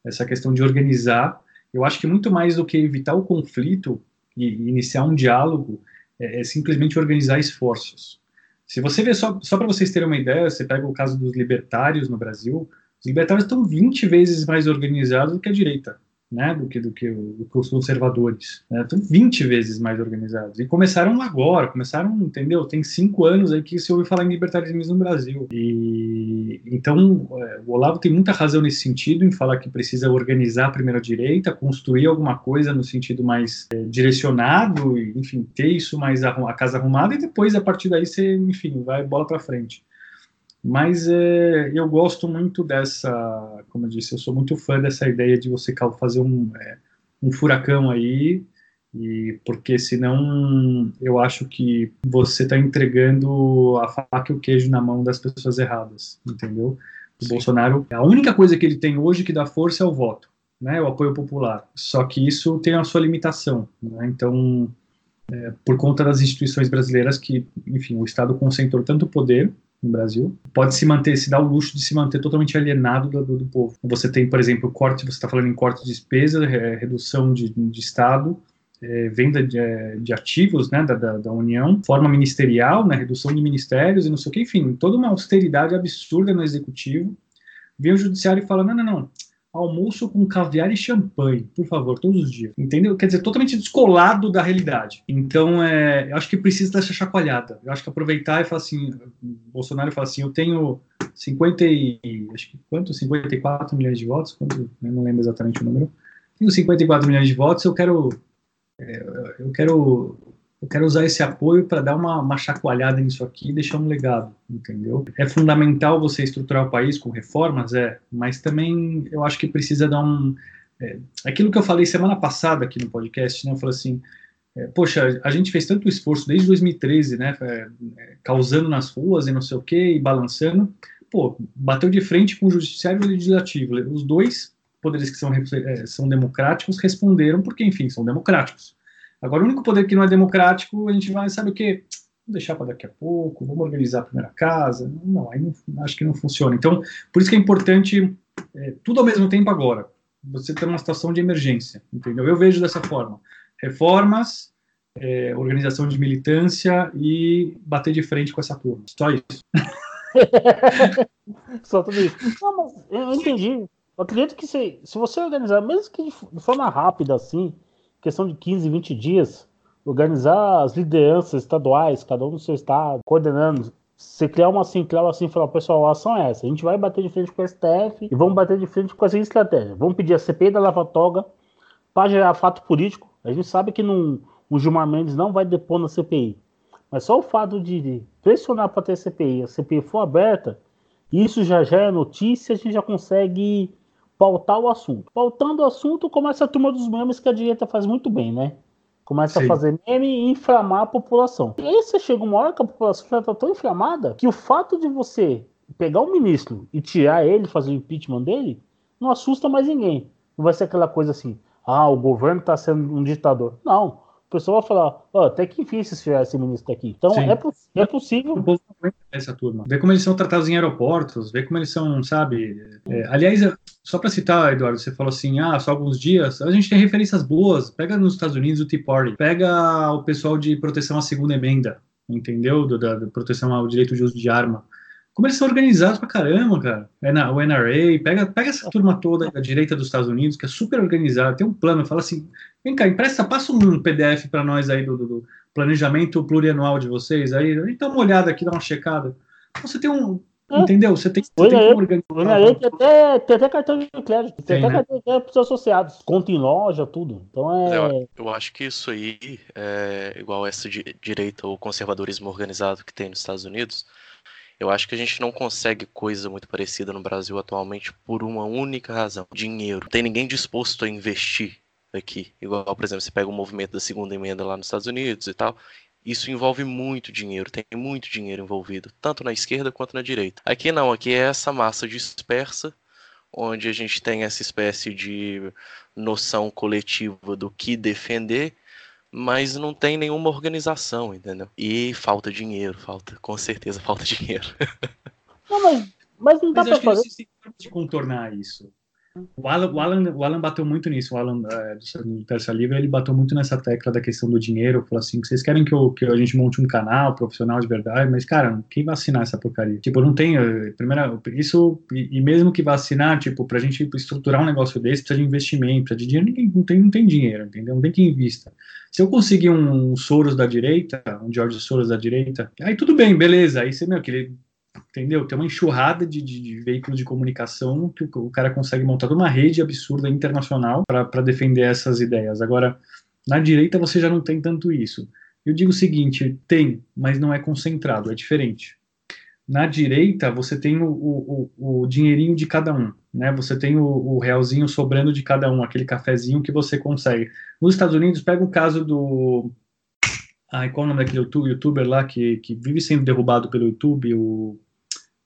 essa questão de organizar. Eu acho que muito mais do que evitar o conflito e, iniciar um diálogo, é, é simplesmente organizar esforços. Se você vê, só, só para vocês terem uma ideia, você pega o caso dos libertários no Brasil, os libertários estão 20 vezes mais organizados do que a direita né, do que, do que, do que os conservadores. Né? Estão 20 vezes mais organizados. E começaram agora, começaram, entendeu? Tem cinco anos aí que se ouve falar em libertarismo no Brasil. E então é, o Olavo tem muita razão nesse sentido, em falar que precisa organizar a direita, construir alguma coisa no sentido mais é, direcionado, enfim, ter isso mais a, a casa arrumada, e depois, a partir daí, você, enfim, vai bola para frente. Mas é, eu gosto muito dessa, como eu disse, eu sou muito fã dessa ideia de você fazer um, é, um furacão aí, e porque senão eu acho que você está entregando a faca e o queijo na mão das pessoas erradas, entendeu? O Sim. Bolsonaro, a única coisa que ele tem hoje que dá força é o voto, né, o apoio popular. Só que isso tem a sua limitação, né? Então, é, por conta das instituições brasileiras que, enfim, o Estado concentrou tanto poder no Brasil, pode se manter, se dá o luxo de se manter totalmente alienado do, do povo. Você tem, por exemplo, corte, você está falando em corte de despesa, é, redução de, de Estado, é, venda de, é, de, ativos né, da, da, da, União, forma ministerial, né, redução de ministérios e não sei o que, enfim, toda uma austeridade absurda no executivo. Vem o judiciário e fala: não, não, não, almoço com caviar e champanhe, por favor, todos os dias. Entendeu? Quer dizer, totalmente descolado da realidade. Então, é, eu acho que precisa dessa chacoalhada. Eu acho que aproveitar e falar assim, Bolsonaro fala assim, eu tenho 50 e, acho que quanto? 54 milhões de votos? Quanto? Eu não lembro exatamente o número. Tenho 54 milhões de votos, eu quero é, eu quero eu quero usar esse apoio para dar uma, uma chacoalhada nisso aqui e deixar um legado, entendeu? É fundamental você estruturar o país com reformas, é, mas também eu acho que precisa dar um. É, aquilo que eu falei semana passada aqui no podcast, né? Eu falei assim. É, poxa, a gente fez tanto esforço desde 2013, né? É, é, causando nas ruas e não sei o quê, e balançando. Pô, bateu de frente com o judiciário e o legislativo. Os dois poderes que são, é, são democráticos responderam porque, enfim, são democráticos. Agora, o único poder que não é democrático, a gente vai, sabe o quê? Vou deixar para daqui a pouco, vamos organizar a primeira casa. Não, aí não, acho que não funciona. Então, por isso que é importante é, tudo ao mesmo tempo agora. Você tem uma situação de emergência, entendeu? Eu vejo dessa forma. Reformas, é, organização de militância e bater de frente com essa turma. Só isso. Só tudo isso. Não, mas eu entendi. Eu acredito que se, se você organizar, mesmo que de forma rápida assim, questão de 15, 20 dias, organizar as lideranças estaduais, cada um no seu estado, coordenando. Você criar uma central assim e falar, pessoal, a ação é essa. A gente vai bater de frente com o STF e vamos bater de frente com essa estratégia. Vamos pedir a CPI da Lava Toga para gerar fato político. A gente sabe que não, o Gilmar Mendes não vai depor na CPI. Mas só o fato de pressionar para ter CPI, a CPI for aberta, isso já gera notícia, a gente já consegue pautar o assunto. Pautando o assunto, começa a turma dos memes que a direita faz muito bem, né? Começa Sim. a fazer meme e inflamar a população. E aí você chega uma hora que a população já está tão inflamada que o fato de você pegar o ministro e tirar ele, fazer o impeachment dele, não assusta mais ninguém. Não vai ser aquela coisa assim, ah, o governo está sendo um ditador. Não o pessoal vai falar, oh, até que enfim se tiver esse ministro aqui. Então é, é, possível. O povo essa turma. Vê como eles são tratados em aeroportos, vê como eles são, sabe? É, aliás, só para citar, Eduardo, você falou assim, ah, só alguns dias. A gente tem referências boas. Pega nos Estados Unidos o Tea Party, pega o pessoal de proteção à segunda emenda, entendeu? Do, da, da proteção ao direito de uso de arma como eles são organizados pra caramba, cara. É o NRA, pega, pega essa turma toda da direita dos Estados Unidos, que é super organizada, tem um plano, fala assim, vem cá, empresta, passa um PDF para nós aí do, do, planejamento plurianual de vocês, aí a gente dá uma olhada aqui, dá uma checada. Você tem um, é. entendeu? Você tem, você tem como organizar. Tem até, tem até cartão de crédito, tem, tem até né? cartão de crédito pros associados, conta em loja, tudo. Então é... Eu, eu acho que isso aí é igual essa direita ou conservadorismo organizado que tem nos Estados Unidos, Eu acho que a gente não consegue coisa muito parecida no Brasil atualmente por uma única razão: dinheiro. Não tem ninguém disposto a investir aqui. Igual, por exemplo, você pega o movimento da segunda emenda lá nos Estados Unidos e tal. Isso envolve muito dinheiro, tem muito dinheiro envolvido, tanto na esquerda quanto na direita. Aqui não, aqui é essa massa dispersa, onde a gente tem essa espécie de noção coletiva do que defender, mas não tem nenhuma organização, entendeu? E falta dinheiro, falta, com certeza falta dinheiro. Não, mas, mas não dá Mas eu pra acho que fazer. formas de contornar isso. O Alan, o Alan, o Alan bateu muito nisso, o Alan é, do Terça Livre, ele bateu muito nessa tecla da questão do dinheiro, falou assim, vocês querem que, eu, que a gente monte um canal profissional de verdade, mas, cara, quem vai assinar essa porcaria? Tipo, não tem, eh, primeira, isso, e, e mesmo que vá assinar, tipo, pra gente estruturar um negócio desse, precisa de investimento, precisa de dinheiro, ninguém, não tem, não tem dinheiro, entendeu? Não tem quem invista. Se eu conseguir um Soros da direita, um George Soros da direita, aí tudo bem, beleza, aí você, meu, que ele entendeu? Tem uma enxurrada de, de, de veículos de comunicação que o, o, cara consegue montar uma rede absurda internacional para defender essas ideias. Agora, na direita você já não tem tanto isso. Eu digo o seguinte: tem, mas não é concentrado, é diferente. Na direita você tem o, o, o dinheirinho de cada um, né? Você tem o, realzinho sobrando de cada um, aquele cafezinho que você consegue. Nos Estados Unidos, pega o caso do Ai, qual é o nome daquele youtuber lá que, que vive sendo derrubado pelo YouTube? O...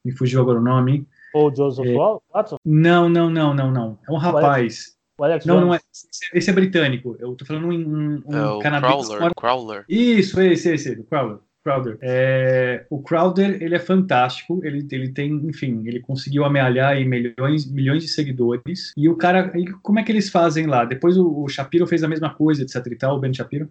Me fugiu agora o nome. O Joseph É. Watson? Não, não, não, não, não. É um rapaz. O Alex Não, não é. Jones? Esse é britânico. Eu tô falando em um, um É o canadense. Crawler, Crawler. Isso, esse, esse, o Crowder. Crowder. É, o Crowder, ele é fantástico, ele, ele tem, enfim, ele conseguiu amealhar aí milhões, milhões de seguidores, e o cara, e como é que eles fazem lá? Depois o, o Shapiro fez a mesma coisa, etc e tal, o Ben Shapiro,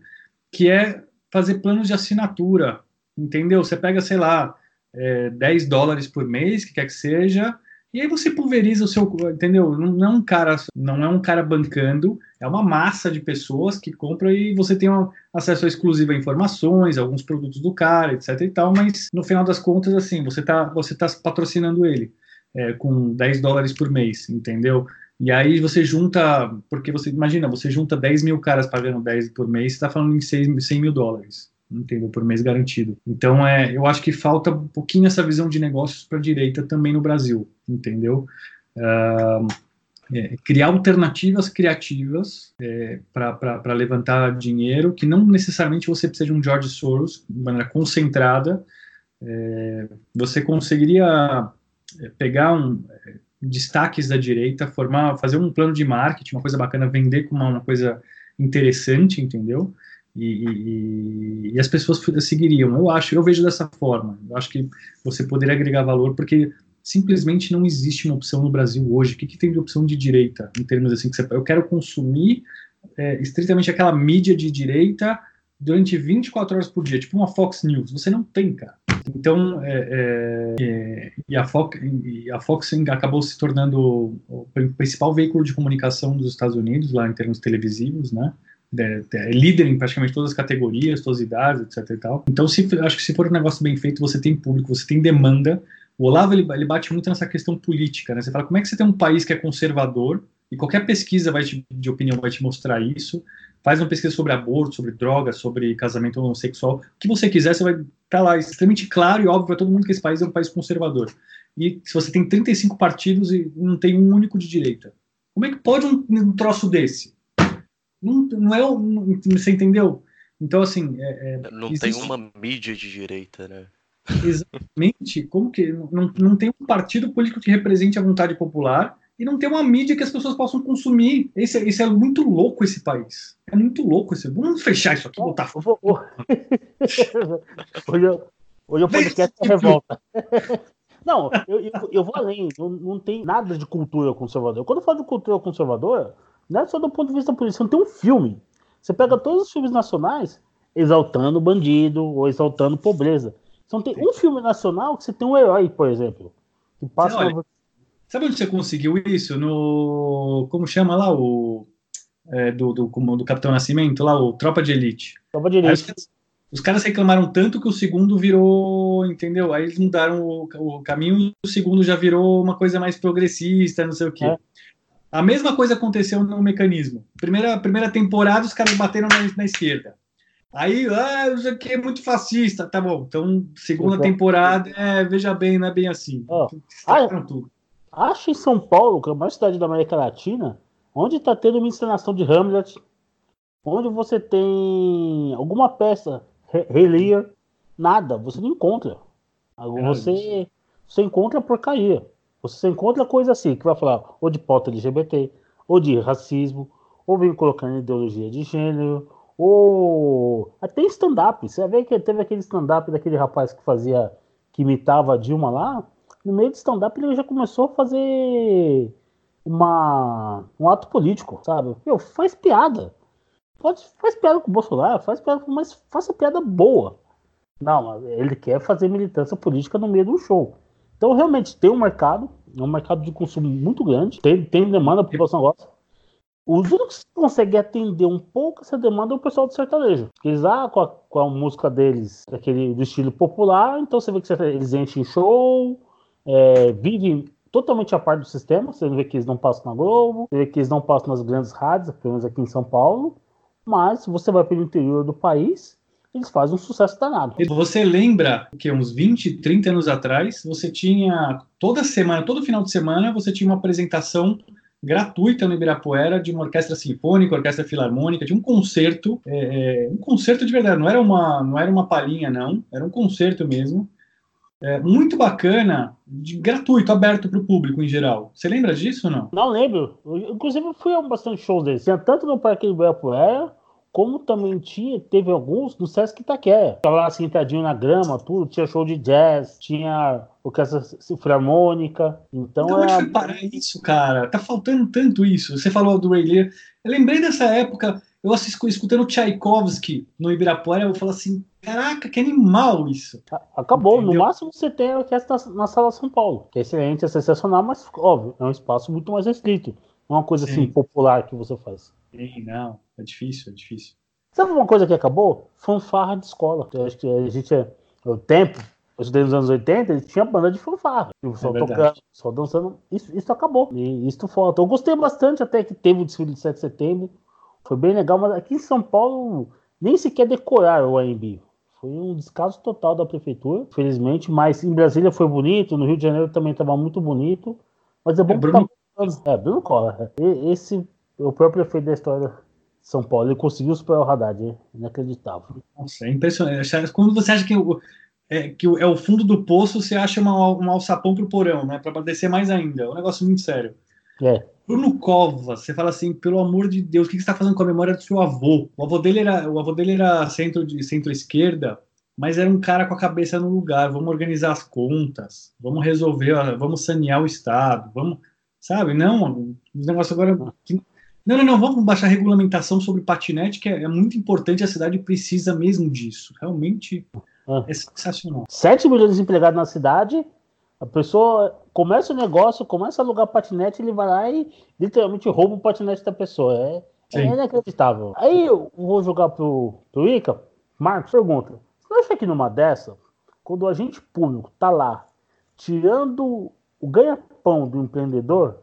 que é fazer planos de assinatura, entendeu? Você pega, sei lá, é, 10 dólares por mês, que quer que seja, e aí você pulveriza o seu, entendeu? Não, é um cara, não é um cara bancando, é uma massa de pessoas que compram e você tem acesso exclusivo a informações, alguns produtos do cara, etc e tal, mas no final das contas, assim, você tá, você tá patrocinando ele é, com 10 dólares por mês, entendeu? E aí você junta, porque você, imagina, você junta 10 mil caras pagando 10 por mês, você tá falando em 6, 100 mil dólares, entendeu? Por mês garantido. Então, é, eu acho que falta um pouquinho essa visão de negócios para a direita também no Brasil, entendeu? Uh, é, criar alternativas criativas é, para levantar dinheiro, que não necessariamente você precisa de um George Soros, de maneira concentrada. É, você conseguiria pegar um, destaques da direita, formar, fazer um plano de marketing, uma coisa bacana, vender como uma coisa interessante, entendeu? E, e, as pessoas seguiriam. Eu acho, eu vejo dessa forma. Eu acho que você poderia agregar valor, porque simplesmente não existe uma opção no Brasil hoje. O que, que tem de opção de direita, em termos assim, que você, eu quero consumir é, estritamente aquela mídia de direita durante 24 horas por dia, tipo uma Fox News. Você não tem, cara. Então, é, é, e, a Fox, e a Fox acabou se tornando o principal veículo de comunicação dos Estados Unidos, lá em termos televisivos, né? É, é líder em praticamente todas as categorias, todas as idades, etc. E tal. Então, se, acho que se for um negócio bem feito, você tem público, você tem demanda. O Olavo ele, ele bate muito nessa questão política, né? Você fala como é que você tem um país que é conservador e qualquer pesquisa vai te, de opinião vai te mostrar isso. Faz uma pesquisa sobre aborto, sobre drogas, sobre casamento homossexual, o que você quiser, você vai estar tá lá extremamente claro e óbvio para todo mundo que esse país é um país conservador. E se você tem 35 partidos e não tem um único de direita, como é que pode um, um troço desse? Não, não é. Você entendeu? Então, assim. É, é, não existe... tem uma mídia de direita, né? Exatamente. Como que. Não, não tem um partido político que represente a vontade popular e não tem uma mídia que as pessoas possam consumir. Esse, esse é muito louco, esse país. É muito louco esse. Vamos fechar isso aqui, botar fogo. hoje, eu, hoje eu podcast é revolta. Não, eu, eu, eu, vou além. Não, não tem nada de cultura conservadora. Quando eu falo de cultura conservadora, não é só do ponto de vista político. Não tem um filme. Você pega todos os filmes nacionais exaltando bandido ou exaltando pobreza. Então tem um filme nacional que você tem um herói, por exemplo. Que passa olha, uma... Sabe onde você conseguiu isso? No. Como chama lá? O. É, do, do, do Capitão Nascimento, lá, o Tropa de Elite. Tropa de Elite. Os, os, caras reclamaram tanto que o segundo virou. Entendeu? Aí eles mudaram o, o caminho e o segundo já virou uma coisa mais progressista, não sei o quê. É. A mesma coisa aconteceu no mecanismo. Primeira, primeira temporada, os caras bateram na, na esquerda. Aí, ah, isso aqui é muito fascista. Tá bom, então, segunda temporada, é, veja bem, não é bem assim. Oh. Ah, acho em São Paulo, que é a maior cidade da América Latina, onde está tendo uma encenação de Hamlet, onde você tem alguma peça, Rei Lear, nada, você não encontra. Você, você encontra porcaria. Você encontra coisa assim, que vai falar ou de pauta LGBT, ou de racismo, ou vem colocando ideologia de gênero, ou até stand-up. Você vê que teve aquele stand-up daquele rapaz que fazia, que imitava a Dilma lá, no meio de stand-up ele já começou a fazer uma, um ato político, sabe? Meu, faz piada. Pode, faz piada com o Bolsonaro, faz piada, mas faça piada boa. Não, ele quer fazer militância política no meio do show. Então, realmente, tem um mercado, é um mercado de consumo muito grande, tem, tem demanda, a população gosta. Os únicos que conseguem atender um pouco essa demanda é o pessoal do sertanejo. Eles lá, ah, com a, com a música deles, aquele do estilo popular, então você vê que eles enchem show, é, vivem totalmente a parte do sistema. Você vê que eles não passam na Globo, você vê que eles não passam nas grandes rádios, pelo menos aqui em São Paulo. Mas se você vai para o interior do país, eles fazem um sucesso danado. Você lembra que uns 20, 30 anos atrás, você tinha toda semana, todo final de semana, você tinha uma apresentação gratuita no Ibirapuera de uma orquestra sinfônica, orquestra filarmônica, de um concerto, é, é, um concerto de verdade, não era uma, não era uma palhinha, não, era um concerto mesmo, é, muito bacana, de, gratuito, aberto para o público em geral. Você lembra disso ou não? Não lembro. Eu, inclusive, fui a bastante shows deles. Tinha tanto no Parque do Ibirapuera, como também tinha, teve alguns no Sesc Itaquera. Tava lá sentadinho na grama, tudo. Tinha show de jazz, tinha orquestra sinfônica. Então, então onde foi parar isso, cara? Tá faltando tanto isso. Você falou do Ray Lear. Eu lembrei dessa época, eu assisto, escutando Tchaikovsky no Ibirapuera, eu falo assim, caraca, que animal isso. Acabou, Entendeu? no máximo você tem a orquestra na Sala São Paulo, que é excelente, é sensacional, mas óbvio, é um espaço muito mais restrito. Não é uma coisa Sim. assim popular que você faz. Sim, não, é difícil, é difícil. Sabe uma coisa que acabou? Fanfarra de escola. Eu acho que a gente, é, o tempo, eu estudei nos anos 80, ele tinha banda de fanfarra. O pessoal é tocando, pessoal dançando. Isso, isso acabou. E isso falta. Eu gostei bastante até que teve o desfile de 7 de setembro. Foi bem legal, mas aqui em São Paulo nem sequer decoraram o AMB. Foi um descaso total da prefeitura, felizmente. Mas em Brasília foi bonito, no Rio de Janeiro também estava muito bonito. Mas é bom é que Bruno... Tá... É, Bruno Collor. Esse, o próprio prefeito da história São Paulo, ele conseguiu superar o Haddad. É inacreditável. Nossa, é impressionante. Quando você acha que o, é, que é o fundo do poço, você acha uma, um alçapão pro porão, né? Para descer mais ainda. É um negócio muito sério. É. Bruno Covas, você fala assim, pelo amor de Deus, o que você está fazendo com a memória do seu avô? O avô dele era, o avô dele era centro de centro-esquerda, mas era um cara com a cabeça no lugar. Vamos organizar as contas, vamos resolver, vamos sanear o Estado, vamos, sabe? Não, os negócios agora. Não, não, não, vamos baixar a regulamentação sobre patinete, que é, é muito importante, a cidade precisa mesmo disso. Realmente ah. é sensacional. 7 milhões de empregados na cidade, a pessoa começa o negócio, começa a alugar patinete, ele vai lá e literalmente rouba o patinete da pessoa. É, é inacreditável. Aí eu vou jogar pro, pro Ica. Marcos, pergunta. Você acha que numa dessa, quando o agente público tá lá tirando o ganha-pão do empreendedor,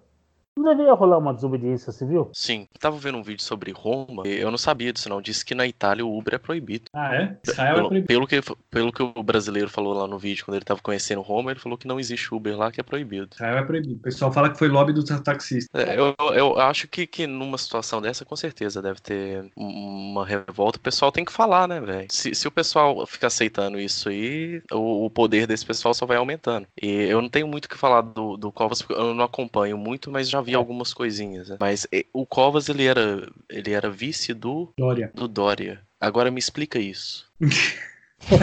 não deveria rolar uma desobediência civil? Sim. Eu tava vendo um vídeo sobre Roma e eu não sabia disso, não. Disse que na Itália o Uber é proibido. Ah, é? Israel é pelo, é proibido. Pelo que, pelo que o brasileiro falou lá no vídeo, quando ele tava conhecendo Roma, ele falou que não existe Uber lá, que é proibido. Israel é proibido. O pessoal fala que foi lobby do taxista. É, eu, eu acho que, que numa situação dessa, com certeza, deve ter uma revolta. O pessoal tem que falar, né, velho? Se, se o pessoal fica aceitando isso aí, o, o, poder desse pessoal só vai aumentando. E eu não tenho muito o que falar do, do Covas, porque eu não acompanho muito, mas já vi algumas coisinhas né? Mas o Covas, ele era, ele era vice do Dória. do Dória. Agora me explica isso. é,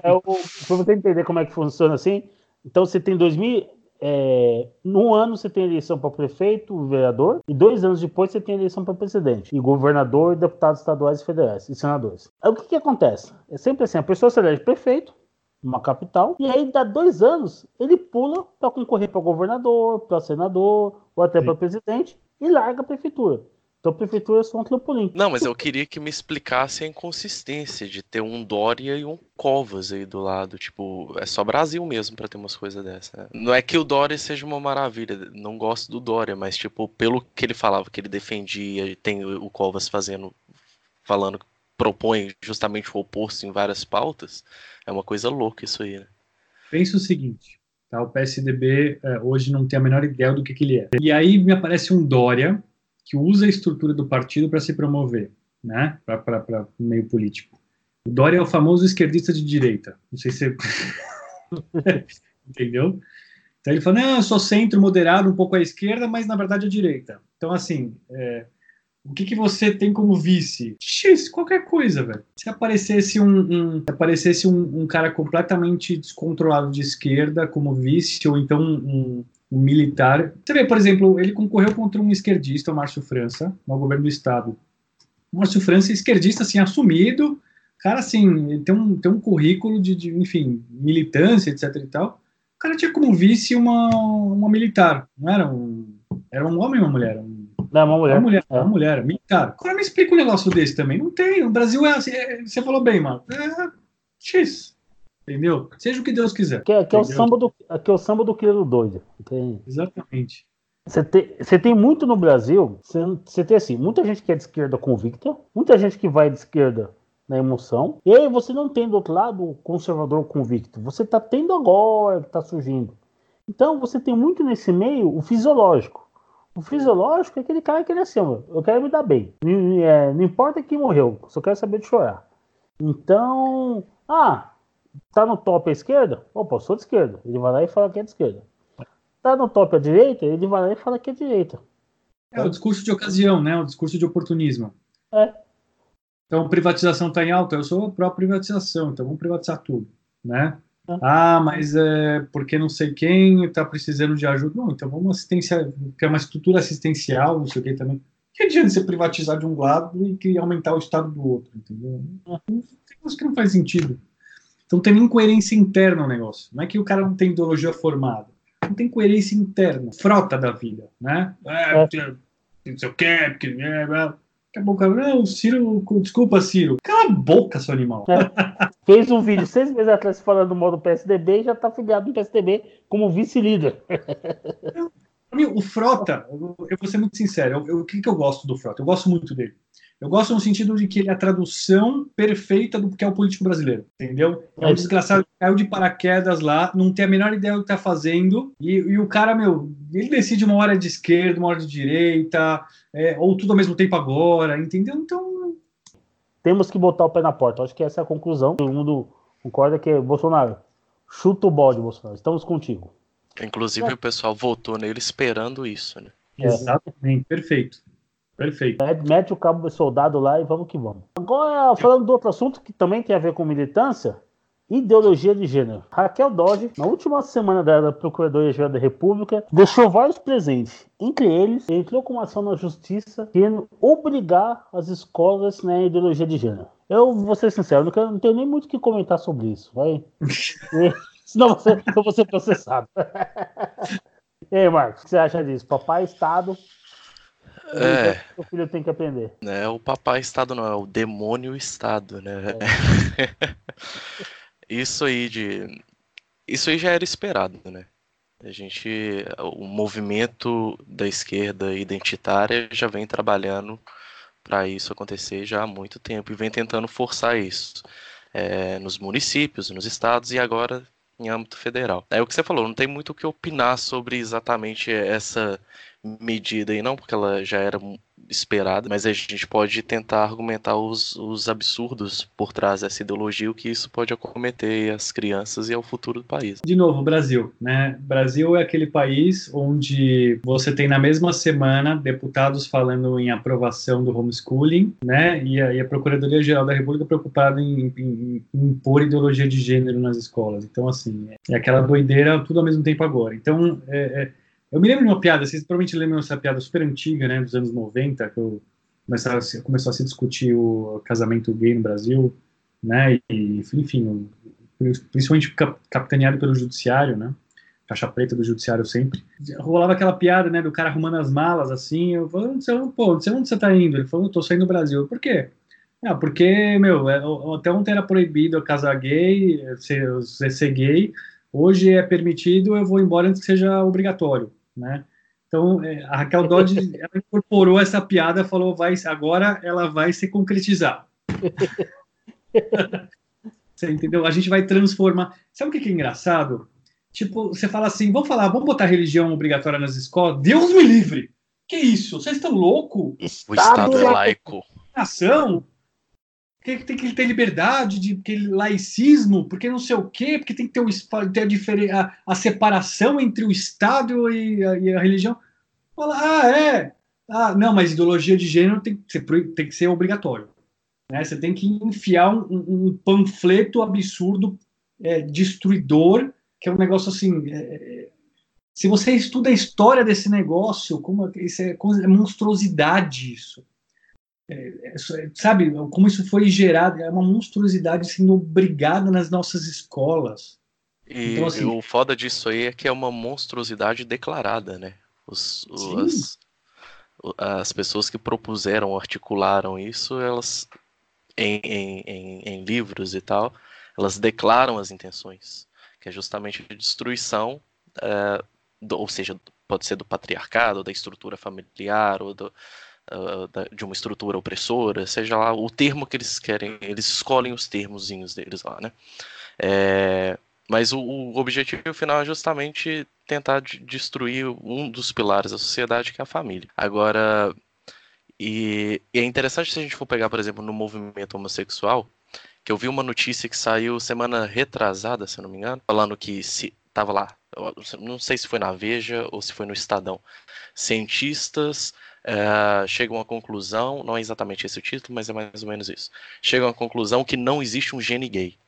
para você entender como é que funciona assim, então você tem 2000, é, num ano você tem eleição para prefeito, vereador, e dois anos depois você tem eleição para presidente, e governador, deputados estaduais e federais, e senadores. Aí o que, que acontece? É sempre assim: a pessoa se elege prefeito, uma capital, e aí dá dois anos ele pula para concorrer para governador, para senador ou até para presidente e larga a prefeitura. Então a prefeitura é só um trampolim. Não, mas eu queria que me explicasse a inconsistência de ter um Dória e um Covas aí do lado. Tipo, é só Brasil mesmo para ter umas coisas dessa. Né? Não é que o Dória seja uma maravilha, não gosto do Dória, mas tipo, pelo que ele falava, que ele defendia, tem o Covas fazendo falando, propõe justamente o oposto em várias pautas, é uma coisa louca isso aí, né? Pensa o seguinte, tá? O PSDB é, hoje não tem a menor ideia do que, que ele é. E aí me aparece um Dória que usa a estrutura do partido para se promover, né? Para o meio político. O Dória é o famoso esquerdista de direita. Não sei se você... Entendeu? Então ele fala, não, eu sou centro, moderado, um pouco à esquerda, mas na verdade à direita. Então, assim, é, o que, que você tem como vice? X, qualquer coisa, velho. Se aparecesse um, um se aparecesse um, um, cara completamente descontrolado de esquerda como vice, ou então um, um, militar. Você vê, por exemplo, ele concorreu contra um esquerdista, o Márcio França, no governo do estado. O Márcio França é esquerdista, assim, assumido. Cara, assim, tem um, tem um currículo de, de, enfim, militância, etc e tal. O cara tinha como vice uma, uma militar, não era um. Era um homem ou uma mulher? Não, uma mulher. Uma mulher, é. uma mulher. Agora me explica um negócio desse também. Não tem. O Brasil é assim. É, você falou bem, mano. É X. Entendeu? Seja o que Deus quiser. Que, que é, o samba do, que é o samba do querido doido. Tem... Exatamente. Você tem, você tem muito no Brasil, você, você tem assim, muita gente que é de esquerda convicta, muita gente que vai de esquerda na emoção. E aí você não tem do outro lado o conservador convicto. Você está tendo agora, está surgindo. Então você tem muito nesse meio o fisiológico. O fisiológico é aquele cara que ele é assim, eu quero me dar bem. Não, é, não importa quem morreu, só quero saber de chorar. Então, ah, tá no top à esquerda? Opa, eu sou de esquerda. Ele vai lá e fala que é de esquerda. Tá no top à direita? Ele vai lá e fala que é direita. É o discurso de ocasião, né? O discurso de oportunismo. É. Então, privatização está em alta, eu sou pró-privatização, então vamos privatizar tudo, né? Ah, mas é porque não sei quem está precisando de ajuda. Não, então vamos assistência, que é uma estrutura assistencial, não sei o que também. Que adianta você privatizar de um lado e que aumentar o estado do outro, entendeu? Acho que não faz sentido. Então não tem nem coerência interna o negócio. Não é que o cara não tem ideologia formada. Não tem coerência interna. Frota da vida, né? É, é. não sei o que, porque... É, é, Acabou o cara, não, Ciro, desculpa, Ciro. Cala a boca, seu animal. É. Fez um vídeo seis meses atrás falando mal do PSDB e já tá filiado no PSDB como vice-líder. O Frota, eu vou ser muito sincero, o que, que eu gosto do Frota? Eu gosto muito dele. Eu gosto no sentido de que ele é a tradução perfeita do que é o político brasileiro, entendeu? É um é. desgraçado que caiu de paraquedas lá, não tem a menor ideia do que tá fazendo, e, e o cara, meu, ele decide uma hora de esquerda, uma hora de direita, é, ou tudo ao mesmo tempo agora, entendeu? Então. Temos que botar o pé na porta. Acho que essa é a conclusão. Todo mundo concorda que Bolsonaro, chuta o bode, Bolsonaro. Estamos contigo. Inclusive, é. o pessoal votou nele esperando isso, né? Exatamente, perfeito. Perfeito. Mete o cabo do soldado lá e vamos que vamos. Agora, falando do outro assunto que também tem a ver com militância, ideologia de gênero. Raquel Dodge, na última semana da Procuradoria-Geral da República, deixou vários presentes. Entre eles, entrou com uma ação na justiça querendo obrigar as escolas na ideologia de gênero. Eu vou ser sincero, não, quero, não tenho nem muito o que comentar sobre isso. Vai. Senão você, eu vou ser processado. e aí, Marcos, o que você acha disso? Papai Estado é. O filho tem que aprender. É o papai Estado não, é o demônio Estado, né? É. isso aí de. Isso aí já era esperado, né? A gente. O movimento da esquerda identitária já vem trabalhando para isso acontecer já há muito tempo e vem tentando forçar isso. É, nos municípios, nos estados e agora em âmbito federal. É o que você falou, não tem muito o que opinar sobre exatamente essa medida aí, não, porque ela já era esperada, mas a gente pode tentar argumentar os, os absurdos por trás dessa ideologia, o que isso pode acometer as crianças e ao futuro do país. De novo, Brasil, né? Brasil é aquele país onde você tem na mesma semana deputados falando em aprovação do homeschooling, né? E a, e a Procuradoria-Geral da República preocupada em, em, em, impor ideologia de gênero nas escolas. Então, assim, é aquela doideira tudo ao mesmo tempo agora. Então, é, é eu me lembro de uma piada, vocês provavelmente lembram essa piada super antiga, né, dos anos 90, que eu começava, começou a se discutir o casamento gay no Brasil, né, e, enfim, principalmente capitaneado pelo judiciário, né, caixa preta do judiciário sempre. Rolava aquela piada, né, do cara arrumando as malas, assim, eu falei, pô, onde você tá indo? Ele falou, tô saindo do Brasil. Por quê? Ah, porque, meu, é, até ontem era proibido casar gay, ser, ser gay, hoje é permitido, eu vou embora antes que seja obrigatório né? Então, é, a Raquel Dodge ela incorporou essa piada, falou, vai, agora ela vai se concretizar. você entendeu? A gente vai transformar. Sabe o que é engraçado? Tipo, você fala assim, vamos falar, vamos botar religião obrigatória nas escolas? Deus me livre! Que isso? Vocês estão loucos? O Estado é laico. Nação? Que tem que ter liberdade, de que laicismo, porque não sei o quê, porque tem que ter, ter a, a, separação entre o Estado e a, e a, religião. Fala, ah, é. Ah, não, mas ideologia de gênero tem que ser, tem que ser obrigatório. Né? Você tem que enfiar um, um panfleto absurdo, é, destruidor, que é um negócio assim. É, se você estuda a história desse negócio, como isso é, é monstruosidade isso. É, é, sabe como isso foi gerado? É uma monstruosidade sendo obrigada nas nossas escolas. E então, assim, o foda disso aí é que é uma monstruosidade declarada, né? Os, os as, as, pessoas que propuseram, articularam isso, elas em, em, em, em livros e tal, elas declaram as intenções, que é justamente a destruição, é, do, ou seja, pode ser do patriarcado, da estrutura familiar, ou do, uh, de uma estrutura opressora, seja lá o termo que eles querem, eles escolhem os termozinhos deles lá, né? É, mas o, o, objetivo final é justamente tentar de, destruir um dos pilares da sociedade, que é a família. Agora, e, e, é interessante se a gente for pegar, por exemplo, no movimento homossexual, que eu vi uma notícia que saiu semana retrasada, se eu não me engano, falando que se tava lá, não sei se foi na Veja ou se foi no Estadão, cientistas uh, chegam à conclusão, não é exatamente esse o título, mas é mais ou menos isso. Chegam à conclusão que não existe um gene gay.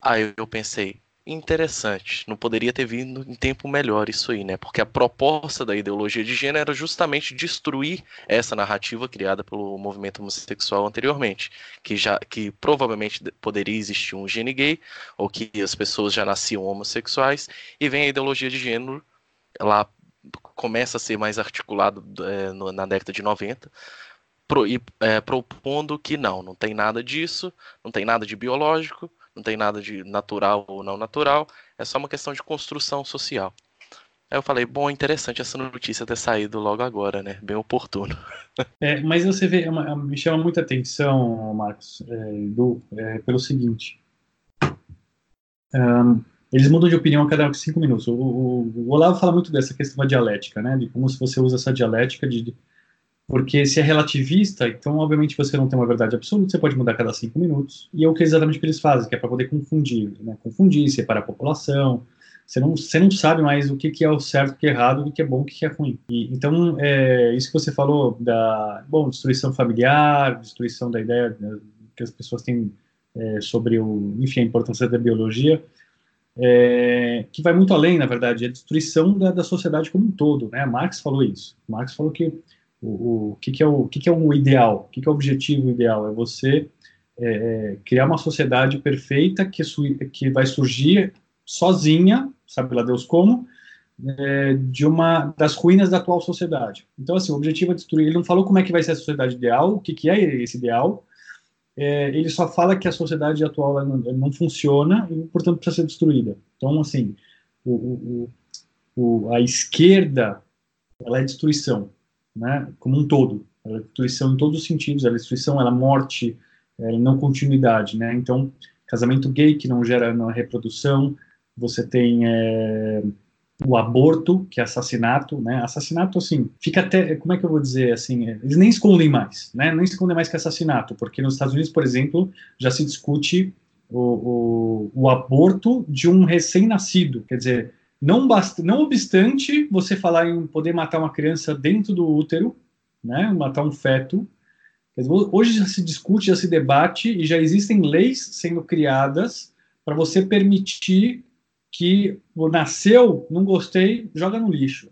Aí eu pensei, interessante, não poderia ter vindo em tempo melhor isso aí, né? Porque a proposta da ideologia de gênero era justamente destruir essa narrativa criada pelo movimento homossexual anteriormente, que já que provavelmente poderia existir um gene gay ou que as pessoas já nasciam homossexuais e vem a ideologia de gênero lá começa a ser mais articulado é, no, na década de 90, pro, e, é, propondo que não, não tem nada disso, não tem nada de biológico, não tem nada de natural ou não natural, é só uma questão de construção social. Aí eu falei, bom, interessante essa notícia ter saído logo agora, né? Bem oportuno. É, mas você vê, é uma, me chama muita atenção, Marcos, é, do, é, pelo seguinte. Um, eles mudam de opinião a cada cinco minutos. O, o, o, Olavo fala muito dessa questão da dialética, né? De como se você usa essa dialética de, porque se é relativista, então obviamente você não tem uma verdade absoluta, você pode mudar a cada cinco minutos. E é o que exatamente que eles fazem, que é para poder confundir, né? Confundir, separar a população. Você não, você não sabe mais o que, que é o certo, o que é errado, o que é bom, o que é ruim. E, então, é, isso que você falou da, bom, destruição familiar, destruição da ideia né, que as pessoas têm é, sobre o, enfim, a importância da biologia, é, que vai muito além, na verdade, é a destruição da, da, sociedade como um todo. Né? Marx falou isso. Marx falou que o, o que, que, é o que, que é um ideal, o que, que é o objetivo ideal? É você é, é criar uma sociedade perfeita que, que vai surgir sozinha, sabe lá Deus como, é, de uma das ruínas da atual sociedade. Então, assim, o objetivo é destruir. Ele não falou como é que vai ser a sociedade ideal, o que, que é esse ideal, é, ele só fala que a sociedade atual não, não, funciona e, portanto, precisa ser destruída. Então, assim, o, o, o, a esquerda, ela é destruição, né, como um todo. Ela é destruição em todos os sentidos, ela é destruição, ela é morte, é não continuidade, né. Então, casamento gay que não gera não, reprodução, você tem é, o aborto, que é assassinato, né? Assassinato, assim, fica até, como é que eu vou dizer, assim, eles nem escondem mais, né? Não escondem mais que assassinato, porque nos Estados Unidos, por exemplo, já se discute o, o, o aborto de um recém-nascido, quer dizer, não, basta, não obstante você falar em poder matar uma criança dentro do útero, né? Matar um feto, dizer, hoje já se discute, já se debate e já existem leis sendo criadas para você permitir que nasceu, não gostei, joga no lixo.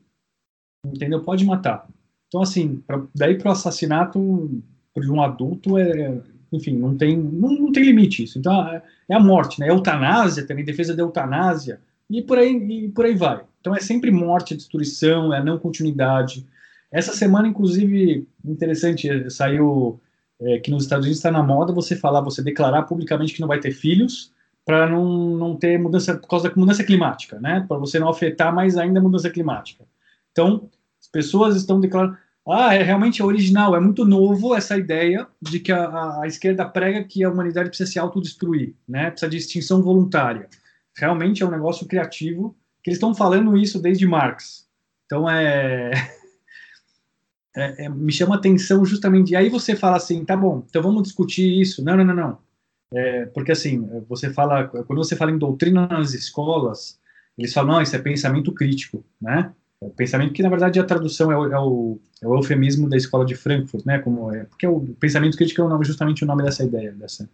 Entendeu? Pode matar. Então, assim, pra, daí para o assassinato de um adulto, é, enfim, não tem, não, não tem limite isso. Então, é, é a morte, né? Eutanásia também, defesa da eutanásia, e por aí, e por aí vai. Então, é sempre morte, destruição, é não continuidade. Essa semana, inclusive, interessante, saiu é, que nos Estados Unidos está na moda você falar, você declarar publicamente que não vai ter filhos, para não, não ter mudança por causa da mudança climática, né? Para você não afetar mais ainda a mudança climática. Então, as pessoas estão declarando, ah, é realmente original, é muito novo essa ideia de que a, a esquerda prega que a humanidade precisa se autodestruir, né? Precisa de extinção voluntária. Realmente é um negócio criativo, que eles estão falando isso desde Marx. Então é, é, é me chama atenção justamente. E aí você fala assim, tá bom, então vamos discutir isso. Não, não, não, não. É, porque assim, você fala, quando você fala em doutrina nas escolas, eles falam, não, isso é pensamento crítico, né? É pensamento que, na verdade, a tradução é o, é o, é o eufemismo da escola de Frankfurt, né? Como é, porque o pensamento crítico é o nome, justamente o nome dessa ideia. Dessa.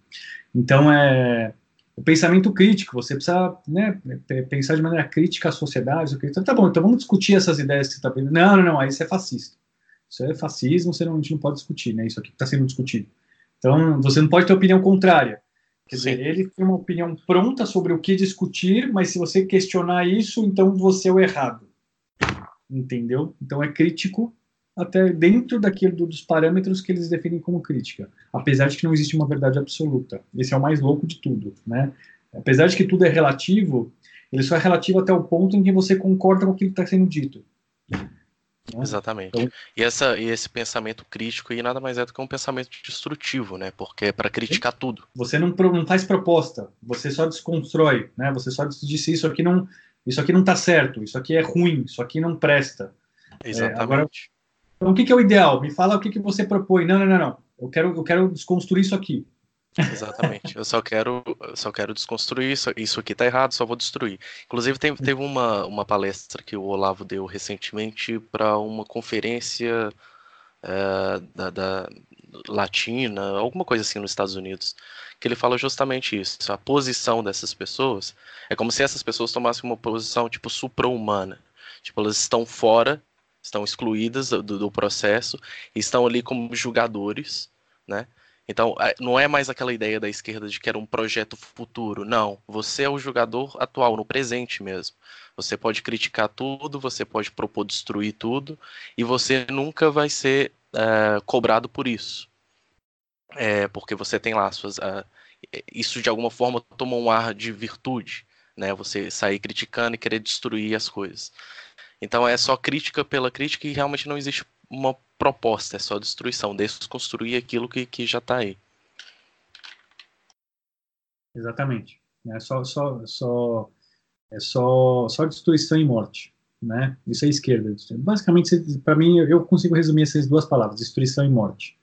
Então, é o pensamento crítico, você precisa né, pensar de maneira crítica a sociedade. Então, tá bom, então vamos discutir essas ideias que você está pensando. Não, não, não, aí isso é fascista. Isso é fascismo, você não, a gente não pode discutir, né? Isso aqui está sendo discutido. Então, você não pode ter opinião contrária. Quer Sim. dizer, ele tem uma opinião pronta sobre o que discutir, mas se você questionar isso, então você é o errado. Entendeu? Então é crítico até dentro daquilo dos parâmetros que eles definem como crítica, apesar de que não existe uma verdade absoluta. Esse é o mais louco de tudo, né? Apesar de que tudo é relativo, ele só é relativo até o ponto em que você concorda com aquilo que está sendo dito. Né? Exatamente. Então, e, essa, e esse pensamento crítico aí nada mais é do que um pensamento destrutivo, né? Porque é para criticar tudo. Você não, não faz proposta, você só desconstrói, né? Você só disse isso aqui não, isso aqui não está certo, isso aqui é ruim, isso aqui não presta. Exatamente. É, agora, então, o que, que, é o ideal? Me fala o que, que você propõe. Não, não, não, não. Eu quero, eu quero desconstruir isso aqui. Exatamente. Eu só quero, só quero desconstruir isso. Isso aqui tá errado, só vou destruir. Inclusive, teve, teve uma, uma palestra que o Olavo deu recentemente para uma conferência é, da, da, latina, alguma coisa assim nos Estados Unidos, que ele fala justamente isso. A posição dessas pessoas é como se essas pessoas tomassem uma posição tipo supra-humana. Tipo, elas estão fora, estão excluídas do, do processo, estão ali como julgadores, né? Então, não é mais aquela ideia da esquerda de que era um projeto futuro. Não. Você é o jogador atual, no presente mesmo. Você pode criticar tudo, você pode propor destruir tudo, e você nunca vai ser uh, cobrado por isso. É, porque você tem lá suas. Uh, isso de alguma forma toma um ar de virtude, né? Você sair criticando e querer destruir as coisas. Então é só crítica pela crítica e realmente não existe uma proposta, é só destruição, desconstruir aquilo que, que já está aí. Exatamente. É só, só, só, é só, só destruição e morte. Né? Isso é esquerda. Basicamente, para mim, eu consigo resumir essas duas palavras: destruição e morte.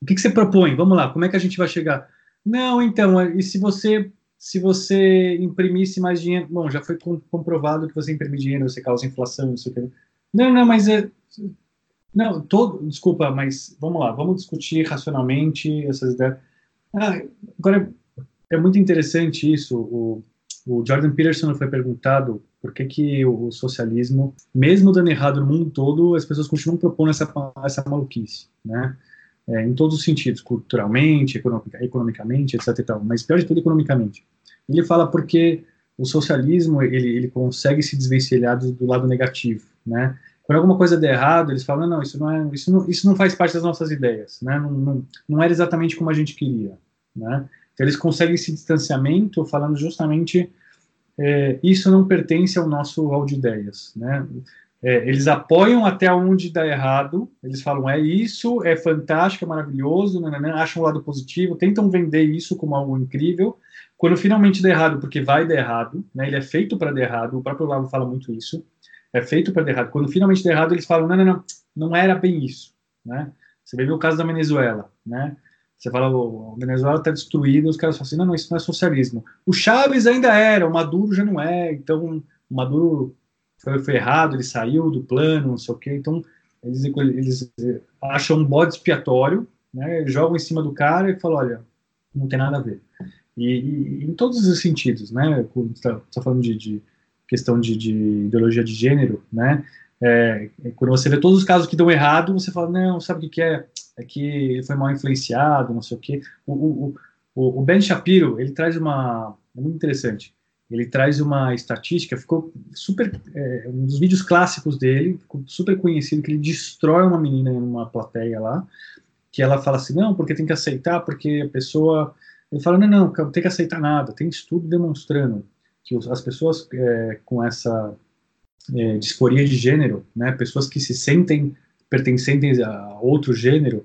O que, que você propõe? Vamos lá, como é que a gente vai chegar? Não, então, e se você se você imprimisse mais dinheiro? Bom, já foi comprovado que você imprimir dinheiro, você causa inflação, não sei o que. Não, não, mas é, não, todo, desculpa, mas vamos lá, vamos discutir racionalmente essas ideias. Ah, agora, é muito interessante isso. O, o Jordan Peterson foi perguntado por que, que o socialismo, mesmo dando errado no mundo todo, as pessoas continuam propondo essa, essa maluquice, né? É, em todos os sentidos, culturalmente, economic, economicamente, etc. E tal, mas pior de tudo, economicamente. Ele fala porque o socialismo ele, ele consegue se desvencilhar do, do lado negativo, né? Quando alguma coisa der errado, eles falam, não, isso não, é, isso não, isso não faz parte das nossas ideias, né? Não, não, não era exatamente como a gente queria, né? Então, eles conseguem esse distanciamento falando justamente é, isso não pertence ao nosso hall de ideias, né? É, eles apoiam até onde dá errado, eles falam, é isso, é fantástico, é maravilhoso, né, né, né, acham o lado positivo, tentam vender isso como algo incrível, quando finalmente dá errado, porque vai dar errado, né, ele é feito para dar errado, o próprio Lavo fala muito isso, é feito para dar errado. Quando finalmente der errado, eles falam, não, não, não, não era bem isso, né? Você vê o caso da Venezuela, né? Você fala, a Venezuela está destruída, os caras falam assim, não, não, isso não é socialismo. O Chaves ainda era, o Maduro já não é, então o Maduro foi, foi errado, ele saiu do plano, não sei o quê, então eles, eles acham um bode expiatório, né, jogam em cima do cara e falam, olha, não tem nada a ver. E, e em todos os sentidos, né, está tá falando de, de questão de, de ideologia de gênero, né? É, é, quando você vê todos os casos que dão errado, você fala, não, sabe o que, é? É que foi mal influenciado, não sei o quê. O, o, o, Ben Shapiro, ele traz uma... É muito interessante. Ele traz uma estatística, ficou super... É, um dos vídeos clássicos dele, ficou super conhecido, que ele destrói uma menina em uma plateia lá, que ela fala assim, não, porque tem que aceitar, porque a pessoa... Ele fala, não, não, não tem que aceitar nada, tem estudo demonstrando que as pessoas é, com essa é, disforia de gênero, né, pessoas que se sentem pertencentes a outro gênero,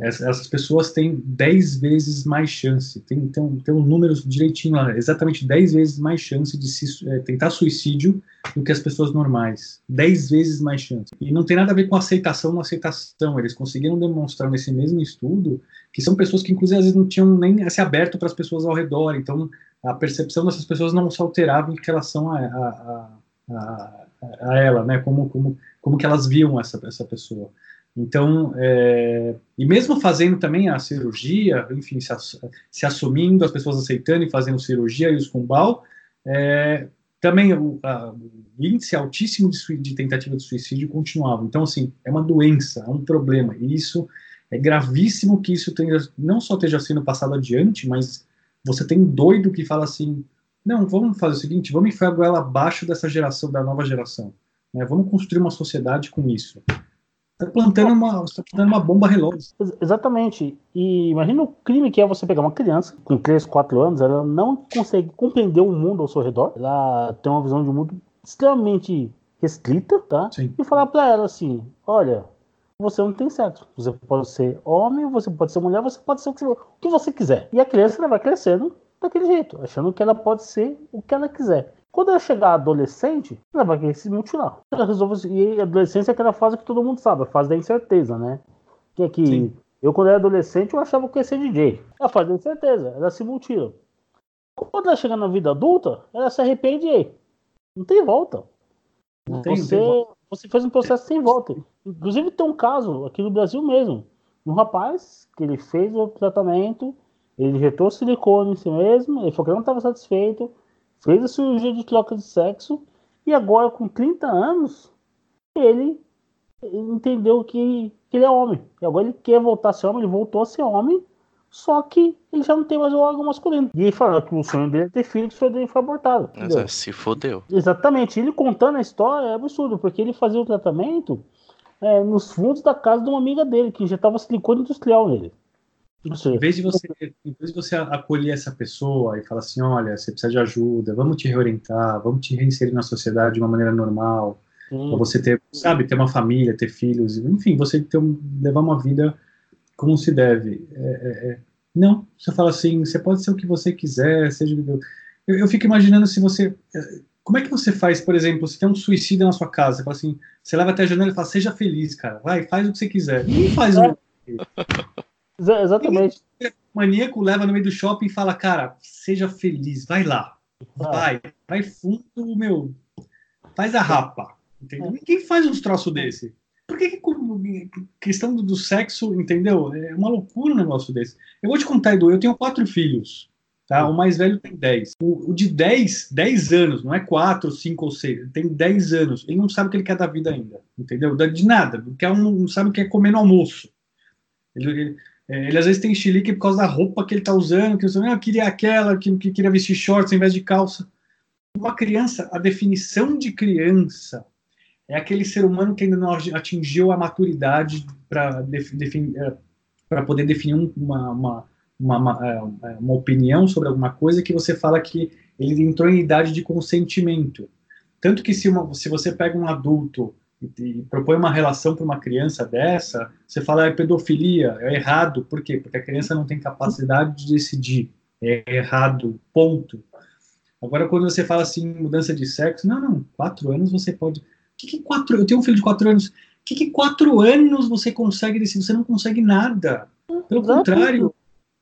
essas pessoas têm 10 vezes mais chance, tem, tem, tem um número direitinho lá, exatamente 10 vezes mais chance de se, é, tentar suicídio do que as pessoas normais. 10 vezes mais chance. E não tem nada a ver com aceitação não aceitação. Eles conseguiram demonstrar nesse mesmo estudo que são pessoas que, inclusive, às vezes não tinham nem se aberto para as pessoas ao redor. Então, a percepção dessas pessoas não se alterava em relação a, a, a, a ela, né? Como, como, como que elas viam essa, essa pessoa. Então, é, e mesmo fazendo também a cirurgia, enfim, se, se, assumindo, as pessoas aceitando e fazendo cirurgia e os cumbal, é, também o, a, o, índice altíssimo de, de, tentativa de suicídio continuava. Então, assim, é uma doença, é um problema, e isso é gravíssimo que isso tenha, não só esteja sendo passado adiante, mas você tem doido que fala assim, não, vamos fazer o seguinte, vamos enfiar a goela abaixo dessa geração, da nova geração, né, vamos construir uma sociedade com isso está plantando uma, tá plantando uma bomba relógio. Exatamente. E imagina o crime que é você pegar uma criança com 3, 4 anos, ela não consegue compreender o mundo ao seu redor, ela tem uma visão de mundo extremamente restrita, tá? Sim. E falar para ela assim: olha, você não tem sexo. Você pode ser homem, você pode ser mulher, você pode ser o que você quiser. E a criança ela vai crescendo daquele jeito, achando que ela pode ser o que ela quiser. Quando ela chegar adolescente, ela vai querer se mutilar. Ela resolve. E a adolescência é aquela fase que todo mundo sabe, a fase da incerteza, né? Que é que Sim. eu, quando era adolescente, eu achava que ia ser DJ. É a fase da incerteza, ela se mutila. Quando ela chega na vida adulta, ela se arrepende e não tem volta. Não tem, você, tem volta. você fez um processo sem volta. Inclusive tem um caso aqui no Brasil mesmo. Um rapaz que ele fez o tratamento, ele injetou silicone em si mesmo, ele falou que não estava satisfeito, fez a cirurgia de troca de sexo e agora com 30 anos ele, entendeu que, que, ele é homem. E agora ele quer voltar a ser homem, ele voltou a ser homem, só que ele já não tem mais o órgão masculino. E ele falou que o sonho dele é ter filho, que o sonho dele foi abortado. Mas é, se fodeu. Exatamente. Ele contando a história é absurdo, porque ele fazia o tratamento é, nos fundos da casa de uma amiga dele, que injetava silicone industrial nele. Em vez, de você, em vez de você acolher essa pessoa e falar assim, olha, você precisa de ajuda, vamos te reorientar, vamos te reinserir na sociedade de uma maneira normal, para você ter, sabe, ter uma família, ter filhos, enfim, você ter um, levar uma vida como se deve. É, é, é. Não, você fala assim, você pode ser o que você quiser, seja eu, eu fico imaginando se você, é, como é que você faz, por exemplo, se tem um suicídio na sua casa, você fala assim, você leva até a janela e fala, seja feliz, cara, vai, faz o que você quiser. Ninguém faz o Exatamente. O maníaco leva no meio do shopping e fala, cara, seja feliz, vai lá. Vai, vai fundo, meu. Faz a rapa. Entendeu? É. Ninguém faz uns troços desse. Por que, que questão do, do, sexo, entendeu? É uma loucura um negócio desse. Eu vou te contar, Edu, eu tenho quatro filhos. Tá? O mais velho tem dez. O, o de dez, dez anos, não é quatro, cinco ou seis. Ele tem dez anos. Ele não sabe o que ele quer da vida ainda. Entendeu? De nada. Não, quer não sabe o que é comer no almoço. Ele, ele, é, ele às vezes tem chilique por causa da roupa que ele está usando, que eu, ah, eu queria aquela, que, que queria vestir shorts em vez de calça. Uma criança, a definição de criança é aquele ser humano que ainda não atingiu a maturidade para é, para poder definir uma, uma, uma, uma, é, uma opinião sobre alguma coisa que você fala que ele entrou em idade de consentimento. Tanto que se, uma, se você pega um adulto e, propõe uma relação para uma criança dessa, você fala é pedofilia, é errado. Por quê? Porque a criança não tem capacidade de decidir. É errado, ponto. Agora, quando você fala assim, mudança de sexo, não, não, quatro anos você pode. Que que quatro? Eu tenho um filho de quatro anos. O que, que quatro anos você consegue decidir? Você não consegue nada. Pelo contrário,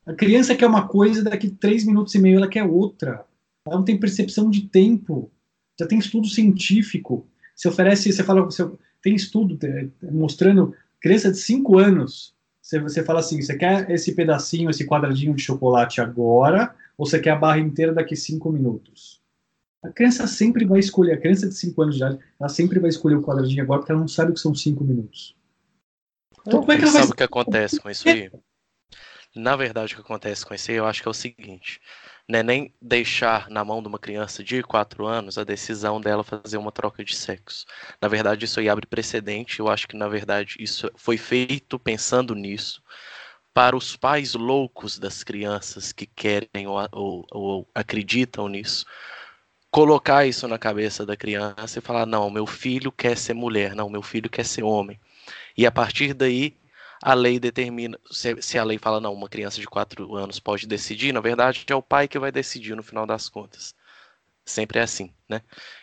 a criança quer uma coisa, daqui três minutos e meio ela quer outra. Ela não tem percepção de tempo. Já tem estudo científico. Você oferece, você fala, você, tem estudo mostrando criança de 5 anos. Você, você fala assim: você quer esse pedacinho, esse quadradinho de chocolate agora, ou você quer a barra inteira daqui 5 minutos? A criança sempre vai escolher, a criança de 5 anos de idade, ela sempre vai escolher o quadradinho agora, porque ela não sabe o que são 5 minutos. Então, como é que ela sabe vai... o que acontece com isso aí? Na verdade, o que acontece com isso aí, eu acho que é o seguinte: né, nem deixar na mão de uma criança de 4 anos a decisão dela fazer uma troca de sexo. Na verdade, isso aí abre precedente. Eu acho que, na verdade, isso foi feito pensando nisso para os pais loucos das crianças que querem ou, ou, ou acreditam nisso colocar isso na cabeça da criança e falar: não, meu filho quer ser mulher, não, meu filho quer ser homem. E a partir daí, a lei determina. Se, se a lei fala, não, uma criança de 4 anos pode decidir, na verdade é o pai que vai decidir no final das contas. Sempre é assim, né?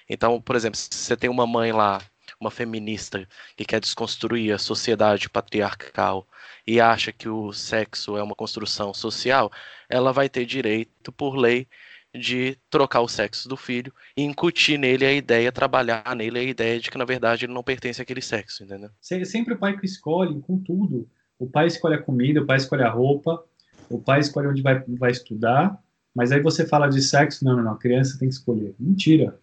Então, por exemplo, se você tem uma mãe lá, uma feminista, que quer desconstruir a sociedade patriarcal e acha que o sexo é uma construção social, ela vai ter direito, por lei, de trocar o sexo do filho e incutir nele a ideia, trabalhar nele a ideia de que, na verdade, ele não pertence àquele sexo, entendeu? Sempre o pai que escolhe, com tudo. O pai escolhe a comida, o pai escolhe a roupa, o pai escolhe onde vai, vai estudar, mas aí você fala de sexo, não, não, não, a criança tem que escolher. Mentira.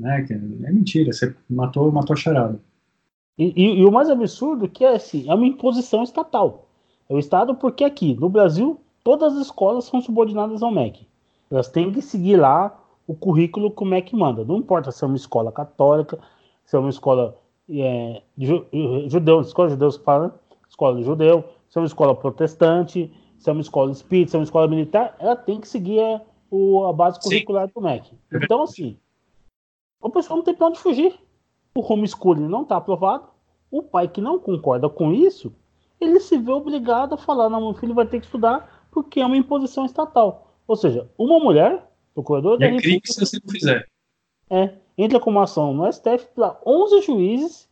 Né? É mentira, você matou, matou a charada. E, e, e, o mais absurdo é que é assim, é uma imposição estatal. É o Estado porque aqui, no Brasil, todas as escolas são subordinadas ao MEC. Elas têm que seguir lá o currículo que o MEC manda. Não importa se é uma escola católica, se é uma escola é, judeu, escola de judeus que fala, escola de judeu, se é uma escola protestante, se é uma escola espírita, se é uma escola militar, ela tem que seguir a, o, a base curricular Sim. do MEC. Então, assim, o pessoal não tem para onde fugir. O homeschooling não está aprovado. O pai que não concorda com isso, ele se vê obrigado a falar: não, meu filho vai ter que estudar porque é uma imposição estatal. Ou seja, uma mulher, procuradora da é crime se você não fizer. É, entra com uma ação no STF para 11 juízes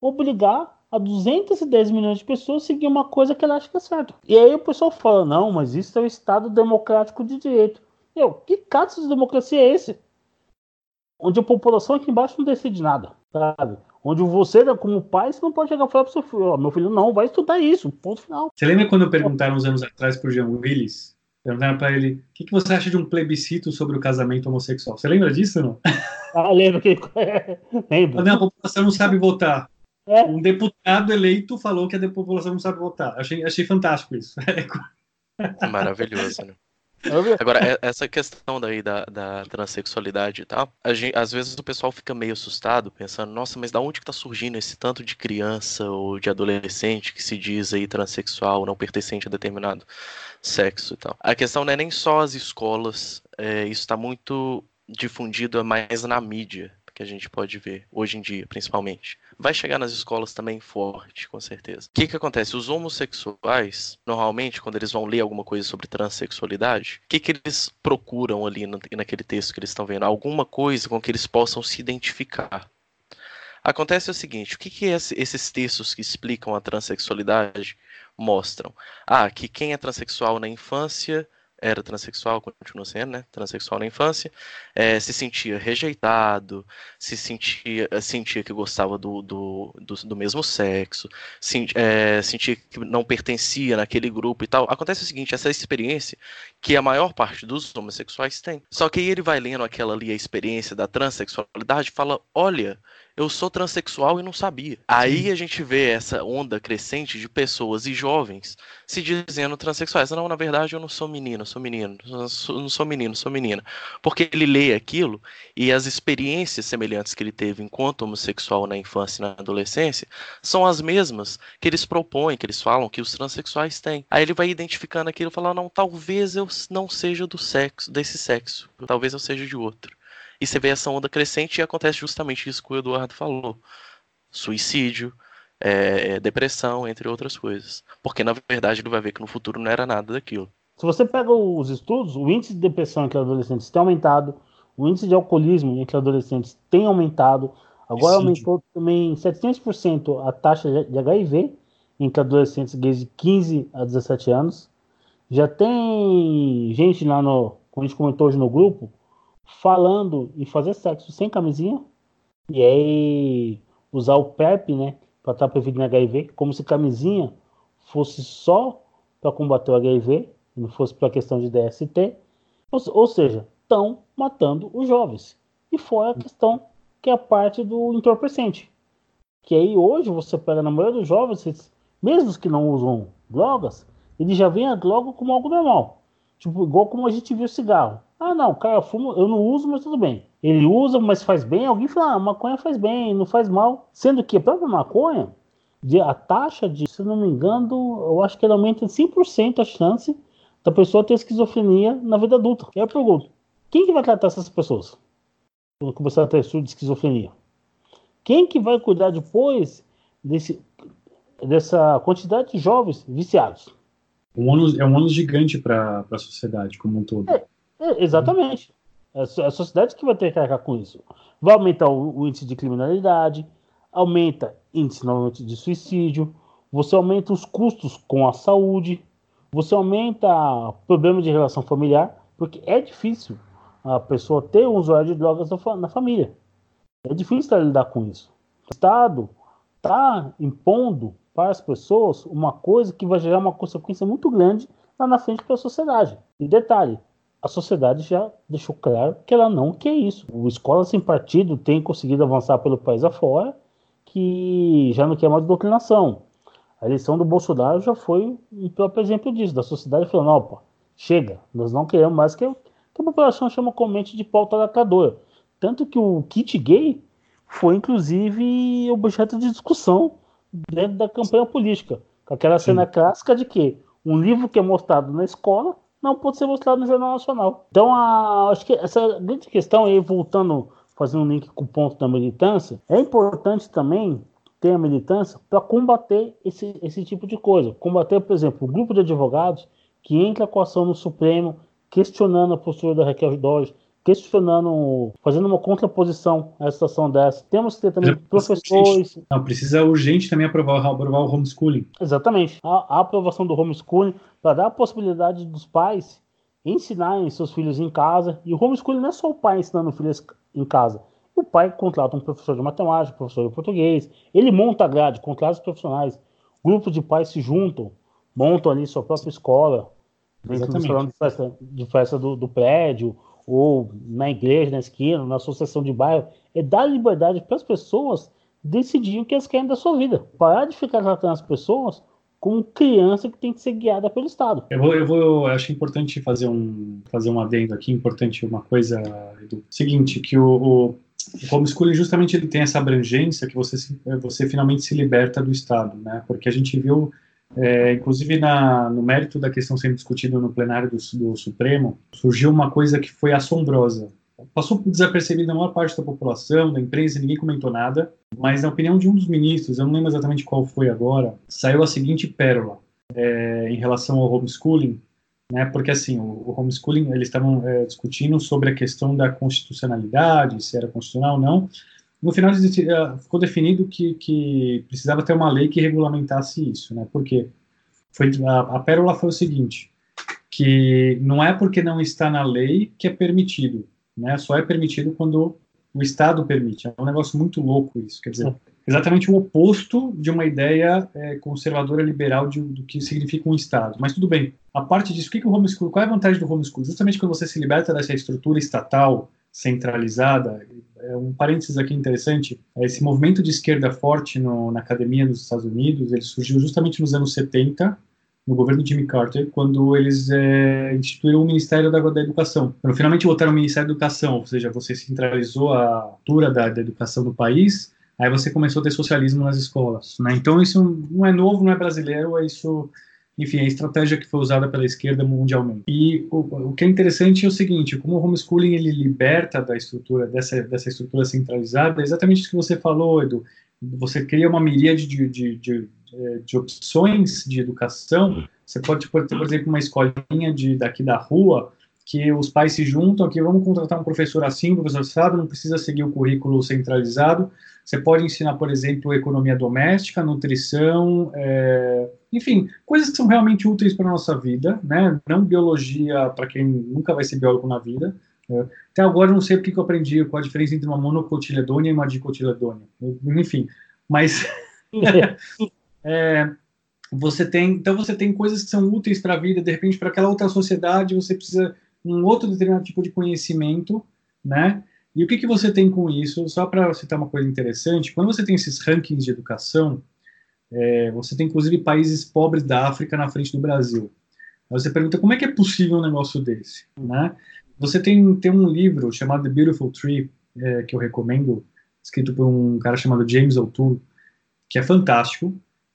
obrigar a 210 milhões de pessoas a seguir uma coisa que ela acha que é certa. E aí o pessoal fala, não, mas isso é o Estado democrático de direito. Eu, que caso de democracia é esse? Onde a população aqui embaixo não decide nada, sabe? Onde você, como pai, você não pode chegar e falar pro seu filho, oh, meu filho não vai estudar isso, ponto final. Você lembra quando perguntaram uns anos atrás pro Jean Willis Perguntaram para ele: o que, que, você acha de um plebiscito sobre o casamento homossexual? Você lembra disso não? Ah, lembro que. lembro. a população não sabe votar. É. Um deputado eleito falou que a população não sabe votar. Achei, achei fantástico isso. Maravilhoso, né? Agora, é, essa questão daí da, da transexualidade e tal, gente, às vezes o pessoal fica meio assustado, pensando, nossa, mas da onde que tá surgindo esse tanto de criança ou de adolescente que se diz aí transexual, não pertencente a determinado sexo e tal. A questão não é nem só as escolas, é, isso está muito difundido mais na mídia, que a gente pode ver hoje em dia, principalmente. Vai chegar nas escolas também forte, com certeza. O que, que acontece? Os homossexuais, normalmente, quando eles vão ler alguma coisa sobre transexualidade, o que, que eles procuram ali naquele texto que eles estão vendo? Alguma coisa com que eles possam se identificar. Acontece o seguinte: o que, que esses textos que explicam a transexualidade mostram? Ah, que quem é transexual na infância era transexual, continua sendo, né? Transexual na infância, é, se sentia rejeitado, se sentia, sentia que gostava do, do, do, do mesmo sexo, se, é, sentia que não pertencia naquele grupo e tal. Acontece o seguinte, essa experiência que a maior parte dos homossexuais tem. Só que aí ele vai lendo aquela ali, a experiência da transexualidade fala, olha, eu sou transexual e não sabia. Aí a gente vê essa onda crescente de pessoas e jovens se dizendo transexuais. Não, na verdade eu não sou menino, sou menino, não sou, não sou menino, sou menina. Porque ele lê aquilo e as experiências semelhantes que ele teve enquanto homossexual na infância e na adolescência são as mesmas que eles propõem, que eles falam que os transexuais têm. Aí ele vai identificando aquilo e fala, não, talvez eu não seja do sexo, desse sexo, talvez eu seja de outro. E você vê essa onda crescente e acontece justamente isso que o Eduardo falou: suicídio, é, é, depressão, entre outras coisas. Porque na verdade ele vai ver que no futuro não era nada daquilo. Se você pega os estudos, o índice de depressão entre adolescentes tem aumentado, o índice de alcoolismo entre adolescentes tem aumentado. Agora aumentou também 700% a taxa de HIV entre adolescentes gays de 15 a 17 anos. Já tem gente lá no, como a gente comentou hoje no grupo, falando em fazer sexo sem camisinha e aí usar o PrEP, né, para estar prevenindo HIV, como se camisinha fosse só para combater o HIV, não fosse para questão de DST, ou, ou seja, estão matando os jovens. E fora a questão que é a parte do entorpecente, que aí hoje você pega na maioria dos jovens, mesmo os que não usam drogas, eles já a droga como algo normal, tipo igual como a gente viu o cigarro. Ah, não, cara fuma, eu não uso, mas tudo bem. Ele usa, mas faz bem. Alguém fala, ah, maconha faz bem, não faz mal. Sendo que a própria maconha, a taxa de, se não me engano, eu acho que ela aumenta em 100% a chance da pessoa ter esquizofrenia na vida adulta. E aí eu pergunto, quem que vai tratar essas pessoas? quando começar a ter surto de esquizofrenia. Quem que vai cuidar depois desse, dessa quantidade de jovens viciados? Um ônus, é um ônus gigante para a sociedade como um todo. É, é, exatamente. É a sociedade que vai ter que arcar com isso. Vai aumentar o, o índice de criminalidade, aumenta índice novamente de suicídio, você aumenta os custos com a saúde, você aumenta problemas de relação familiar, porque é difícil a pessoa ter um usuário de drogas na família. É difícil lidar com isso. O Estado está impondo para as pessoas uma coisa que vai gerar uma consequência muito grande lá na frente para a sociedade. E detalhe, a sociedade já deixou claro que ela não quer isso. O Escola Sem Partido tem conseguido avançar pelo país afora, que já não quer mais doutrinação. A eleição do Bolsonaro já foi um próprio exemplo disso, da sociedade falando, opa, chega, nós não queremos mais que, que a população chama comente de pauta lacradora. Tanto que o kit gay foi, inclusive, objeto de discussão dentro da campanha política. Com aquela cena Sim. clássica de que um livro que é mostrado na escola não pode ser mostrado no Jornal Nacional. Então, a, acho que essa grande questão aí, voltando, fazendo um link com o ponto da militância, é importante também ter a militância para combater esse, esse tipo de coisa. Combater, por exemplo, o grupo de advogados que entra com ação no Supremo questionando a postura da Raquel Dodge, questionando, fazendo uma contraposição a essa situação dessa. Temos que ter também professores. Não, precisa urgente também aprovar, aprovar o homeschooling. Exatamente. A, a aprovação do homeschooling para dar a possibilidade dos pais ensinarem seus filhos em casa. E o homeschooling não é só o pai ensinando filhos em casa. O pai contrata um professor de matemática, um professor de português, ele monta a grade, contrata os profissionais. Grupos de pais se juntam, montam ali sua própria escola, dentro do salão de festa, de festa do, do prédio, ou na igreja, na esquina, na associação de bairro, é dar liberdade para as pessoas decidirem o que elas querem da sua vida. Parar de ficar tratando as pessoas como criança que tem que ser guiada pelo Estado. Eu vou, eu vou, eu acho importante fazer um, fazer um adendo aqui, importante uma coisa, Edu. Seguinte, que o, o, o homeschooling justamente ele tem essa abrangência que você, você finalmente se liberta do Estado, né? Porque a gente viu é, inclusive, na, no mérito da questão sendo discutida no plenário do, do, Supremo, surgiu uma coisa que foi assombrosa. Passou desapercebida na maior parte da população, da imprensa, ninguém comentou nada, mas na opinião de um dos ministros, eu não lembro exatamente qual foi agora, saiu a seguinte pérola é, em relação ao homeschooling, né, porque assim, o, o homeschooling, eles estavam é, discutindo sobre a questão da constitucionalidade, se era constitucional ou não, no final eh, ficou definido que, que precisava ter uma lei que regulamentasse isso, né? Porque foi a, a pérola foi o seguinte, que não é porque não está na lei que é permitido, né? Só é permitido quando o Estado permite. É um negócio muito louco isso, quer dizer, exatamente o oposto de uma ideia é, conservadora liberal de, do que significa um Estado. Mas tudo bem. A parte disso, o que, que o homeschool, qual é a vantagem do homeschool? Justamente quando você se liberta dessa estrutura estatal centralizada. É um parênteses aqui interessante, esse movimento de esquerda forte no, na academia dos Estados Unidos, ele surgiu justamente nos anos 70, no governo de Jimmy Carter, quando eles é, instituíram o Ministério da, da Educação. Quando finalmente botaram o Ministério da Educação, ou seja, você centralizou a altura da, da educação do país, aí você começou a ter socialismo nas escolas. Né? Então isso não é novo, não é brasileiro, é isso enfim, a estratégia que foi usada pela esquerda mundialmente. E o, o que é interessante é o seguinte, como o homeschooling ele liberta da estrutura, dessa, dessa estrutura centralizada, é exatamente isso que você falou, Edu, você cria uma miríade de, de, de, de opções de educação, você pode, ter, por exemplo, uma escolinha de, daqui da rua, que os pais se juntam aqui, vamos contratar um professor assim, um professor sabe, não precisa seguir o currículo centralizado, você pode ensinar, por exemplo, economia doméstica, nutrição, é, enfim, coisas que são realmente úteis para a nossa vida, né? Não biologia para quem nunca vai ser biólogo na vida. É, até agora eu não sei porque que eu aprendi qual a diferença entre uma monocotiledônia e uma dicotiledônia. Enfim, mas é, você tem, então você tem coisas que são úteis para a vida, de repente para aquela outra sociedade você precisa de um outro determinado tipo de conhecimento, né? E o que, que você tem com isso? Só para citar uma coisa interessante, quando você tem esses rankings de educação, é, você tem inclusive países pobres da África na frente do Brasil. Aí você pergunta como é que é possível um negócio desse, né? Você tem, tem um livro chamado The Beautiful Tree, é, que eu recomendo, escrito por um cara chamado James O'Toole, que é fantástico,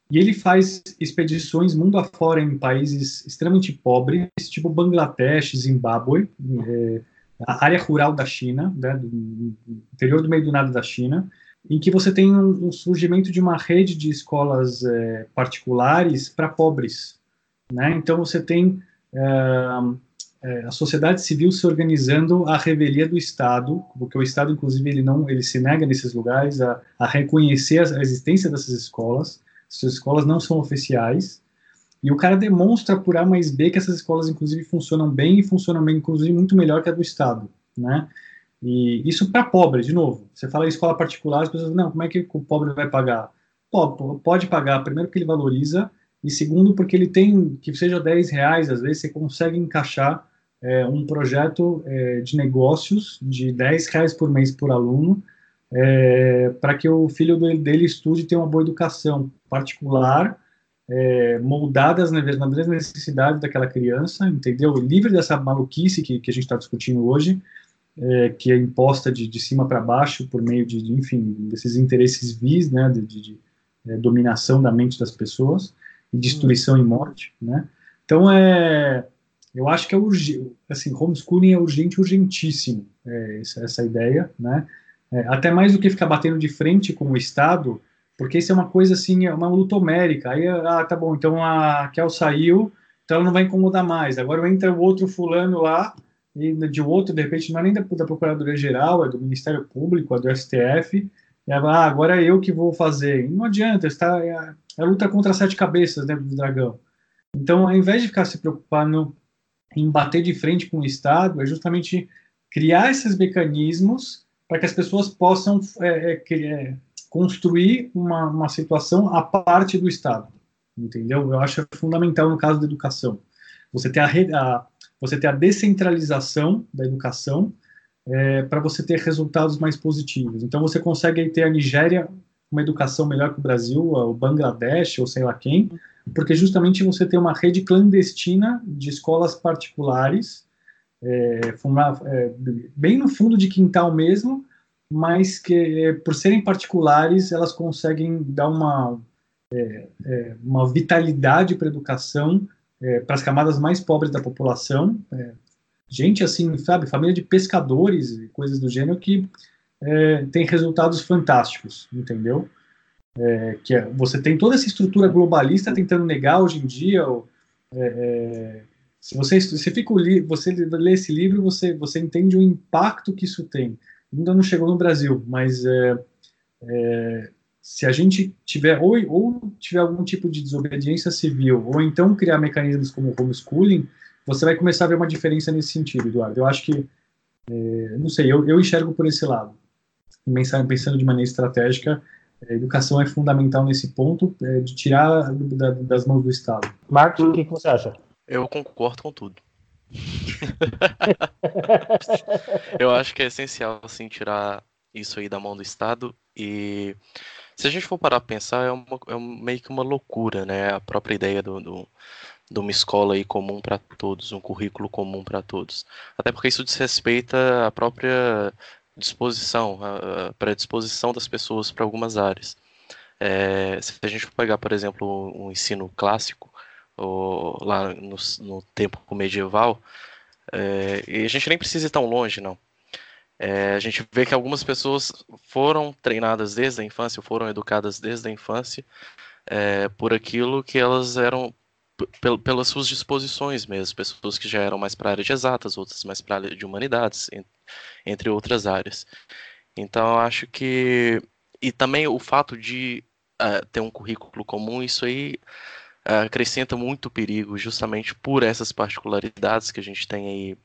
e ele faz expedições mundo afora em países extremamente pobres, tipo Bangladesh, Zimbábue, é, a área rural da China, né, do interior do meio do nada da China, em que você tem um, um surgimento de uma rede de escolas é, particulares para pobres. Né? Então você tem é, é, a sociedade civil se organizando à revelia do Estado, porque o Estado, inclusive, ele não, ele se nega nesses lugares a, a reconhecer a existência dessas escolas. Essas escolas não são oficiais. E o cara demonstra por A mais B que essas escolas, inclusive, funcionam bem e funcionam bem, inclusive, muito melhor que a do Estado, né? E isso para pobre, de novo. Você fala em escola particular, as pessoas não, como é que o pobre vai pagar? Pode pagar, primeiro porque ele valoriza, e segundo porque ele tem, que seja 10 reais, às vezes você consegue encaixar é, um projeto é, de negócios de 10 reais por mês por aluno, é, para que o filho dele estude e tenha uma boa educação particular, é, moldadas nas verdadeiras necessidades daquela criança, entendeu? Livre dessa maluquice que, que a gente está discutindo hoje, é, que é imposta de, de cima para baixo por meio de, de, enfim, desses interesses vis, né, de, de, de é, dominação da mente das pessoas e destruição e morte, né? Então é, eu acho que é urgente, assim, homeschooling é urgente, urgentíssimo, é, essa, essa, ideia, né? É, até mais do que ficar batendo de frente com o Estado, porque isso é uma coisa assim, é uma luta homérica. Aí, ah, tá bom, então a Kel saiu, então ela não vai incomodar mais. Agora entra o outro fulano lá, e de outro, de repente, não é nem da, da Procuradoria Geral, é do Ministério Público, é do STF, e ah, agora é eu que vou fazer. E não adianta, está, é, a, é a luta contra sete cabeças né, do dragão. Então, ao invés de ficar se preocupando em bater de frente com o Estado, é justamente criar esses mecanismos para que as pessoas possam é, é, é, construir uma, uma situação à parte do Estado. Entendeu? Eu acho fundamental no caso da educação. Você ter a, a você ter a descentralização da educação é, para você ter resultados mais positivos. Então você consegue ter a Nigéria uma educação melhor que o Brasil, o Bangladesh ou sei lá quem, porque justamente você tem uma rede clandestina de escolas particulares, é, é, bem no fundo de quintal mesmo, mas que é, por serem particulares elas conseguem dar uma é, é, uma vitalidade para a educação é, para as camadas mais pobres da população, é, gente assim, sabe, família de pescadores e coisas do gênero que é, tem resultados fantásticos, entendeu? É, que é, você tem toda essa estrutura globalista tentando negar hoje em dia. É, é, se você se fica você lê esse livro, você você entende o impacto que isso tem. Ainda não chegou no Brasil, mas se a gente tiver ou, ou tiver algum tipo de desobediência civil, ou então criar mecanismos como homeschooling, você vai começar a ver uma diferença nesse sentido, Eduardo. Eu acho que, é, não sei, eu, eu enxergo por esse lado. Pensando, pensando de maneira estratégica, a educação é fundamental nesse ponto é, de tirar da, das mãos do Estado. Marcos, o que, que você acha? Eu concordo com tudo. eu acho que é essencial assim tirar isso aí da mão do Estado e se a gente for parar a pensar, é, uma, é meio que uma loucura, né? A própria ideia do, do de uma escola aí comum para todos, um currículo comum para todos. Até porque isso desrespeita a própria disposição, a predisposição das pessoas para algumas áreas. É, se a gente for pegar, por exemplo, um ensino clássico, ou lá no, no tempo medieval, é, e a gente nem precisa ir tão longe, não. É, a gente vê que algumas pessoas foram treinadas desde a infância, foram educadas desde a infância é, por aquilo que elas eram pelas suas disposições mesmo, pessoas que já eram mais para a área de exatas, outras mais para a área de humanidades, entre outras áreas. Então, acho que e também o fato de uh, ter um currículo comum, isso aí uh, acrescenta muito perigo, justamente por essas particularidades que a gente tem aí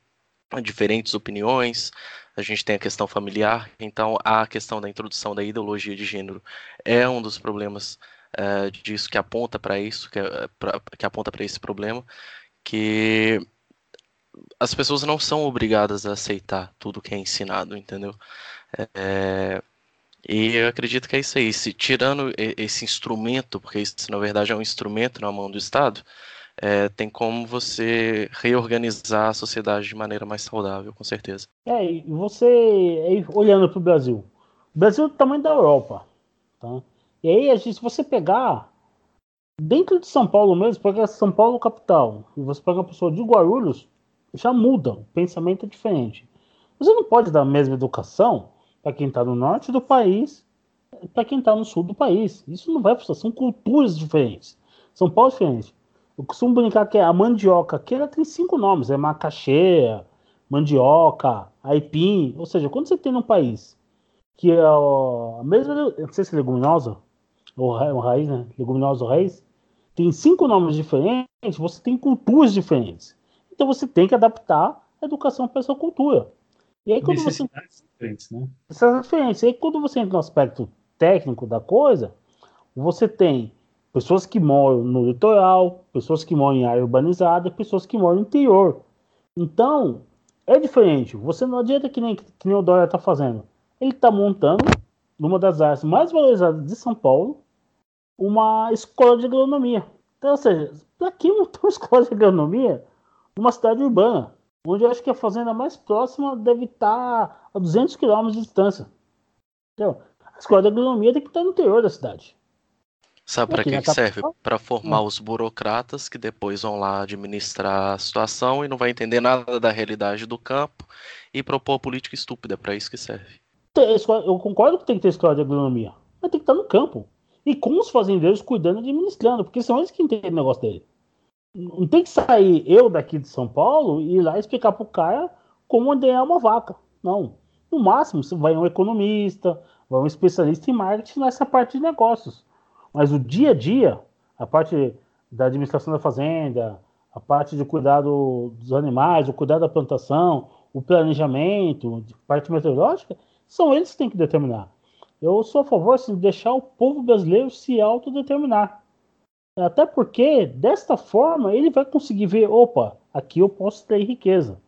diferentes opiniões, a gente tem a questão familiar, então a questão da introdução da ideologia de gênero é um dos problemas uh, disso que aponta para isso, que, é, pra, que aponta para esse problema, que as pessoas não são obrigadas a aceitar tudo que é ensinado, entendeu? É, e eu acredito que é isso aí. Se, tirando esse instrumento, porque isso na verdade é um instrumento na mão do Estado, é, tem como você reorganizar a sociedade de maneira mais saudável, com certeza. É, e você, olhando para o Brasil, o Brasil é do tamanho da Europa, tá? E aí, se você pegar dentro de São Paulo mesmo, pega São Paulo capital, e você pega uma pessoa de Guarulhos, já muda, o pensamento é diferente. Você não pode dar a mesma educação para quem está no norte do país para quem está no sul do país. Isso não vai funcionar. São culturas diferentes. São Paulo é diferente. Eu costumo brincar que a mandioca aqui ela tem cinco nomes: é macaxeira, mandioca, aipim. Ou seja, quando você tem num país que é a mesma, não sei se é leguminosa, ou raiz, né? Leguminosa ou raiz, tem cinco nomes diferentes, você tem culturas diferentes. Então você tem que adaptar a educação para essa cultura. E aí quando você. Diferentes, né? diferentes. E aí quando você entra no aspecto técnico da coisa, você tem pessoas que moram no litoral, pessoas que moram em área urbanizada, pessoas que moram no interior. Então, é diferente. Você não adianta que nem, que nem o Dória está fazendo. Ele está montando, numa das áreas mais valorizadas de São Paulo, uma escola de agronomia. Então, ou seja, para que montar uma escola de agronomia numa cidade urbana? Onde eu acho que a fazenda mais próxima deve estar a 200 quilômetros de distância. Entendeu? A escola de agronomia tem que estar no interior da cidade. Sabe para que, que serve? Para formar hum. os burocratas que depois vão lá administrar a situação e não vai entender nada da realidade do campo e propor política estúpida. É para isso que serve. Eu concordo que tem que ter escola de agronomia, mas tem que estar no campo. E com os fazendeiros cuidando e administrando, porque são eles que entendem o negócio dele. Não tem que sair eu daqui de São Paulo e ir lá explicar pro cara como ordenhar uma vaca. Não. No máximo, vai um economista, vai um especialista em marketing nessa parte de negócios. Mas o dia a dia, a parte da administração da fazenda, a parte de cuidado dos animais, o cuidado da plantação, o planejamento, parte meteorológica, são eles que têm que determinar. Eu sou a favor assim, de deixar o povo brasileiro se autodeterminar. Até porque, desta forma, ele vai conseguir ver: opa, aqui eu posso ter riqueza.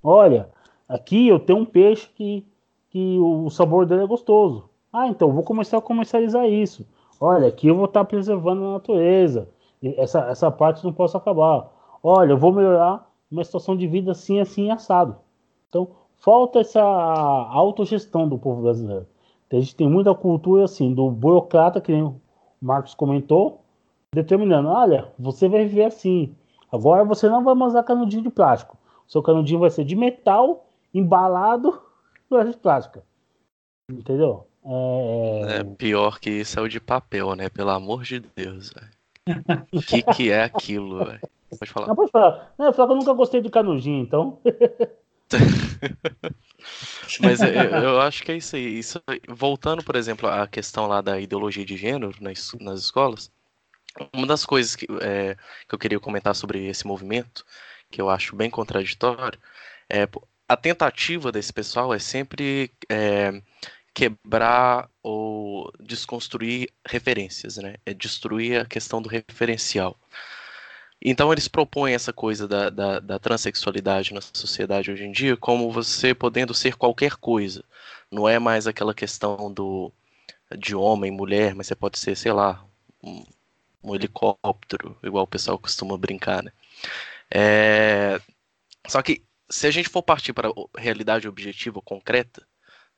Olha, aqui eu tenho um peixe que, que o sabor dele é gostoso. Ah, então vou começar a comercializar isso. Olha, aqui eu vou estar preservando a natureza. Essa, essa parte não posso acabar. Olha, eu vou melhorar uma situação de vida assim, assim, assado. Então, falta essa autogestão do povo brasileiro. A gente tem muita cultura assim, do burocrata, que o Marcos comentou, determinando: olha, você vai viver assim. Agora você não vai mais usar canudinho de plástico. O seu canudinho vai ser de metal, embalado de plástica. Entendeu? É... é... pior que isso é o de papel, né? Pelo amor de Deus, O que, que é aquilo, velho? Pode falar. Não, pode falar. Não, que eu nunca gostei de canudinho, então. Mas eu, eu, acho que é isso aí. Isso, voltando, por exemplo, à questão lá da ideologia de gênero nas, nas escolas, uma das coisas que, é, que eu queria comentar sobre esse movimento, que eu acho bem contraditório, é a tentativa desse pessoal é sempre é, quebrar ou desconstruir referências, né? É destruir a questão do referencial. Então eles propõem essa coisa da, da, da, transexualidade na sociedade hoje em dia como você podendo ser qualquer coisa. Não é mais aquela questão do de homem, mulher, mas você pode ser, sei lá, um, um helicóptero, igual o pessoal costuma brincar, né? É... Só que se a gente for partir para realidade objetiva concreta,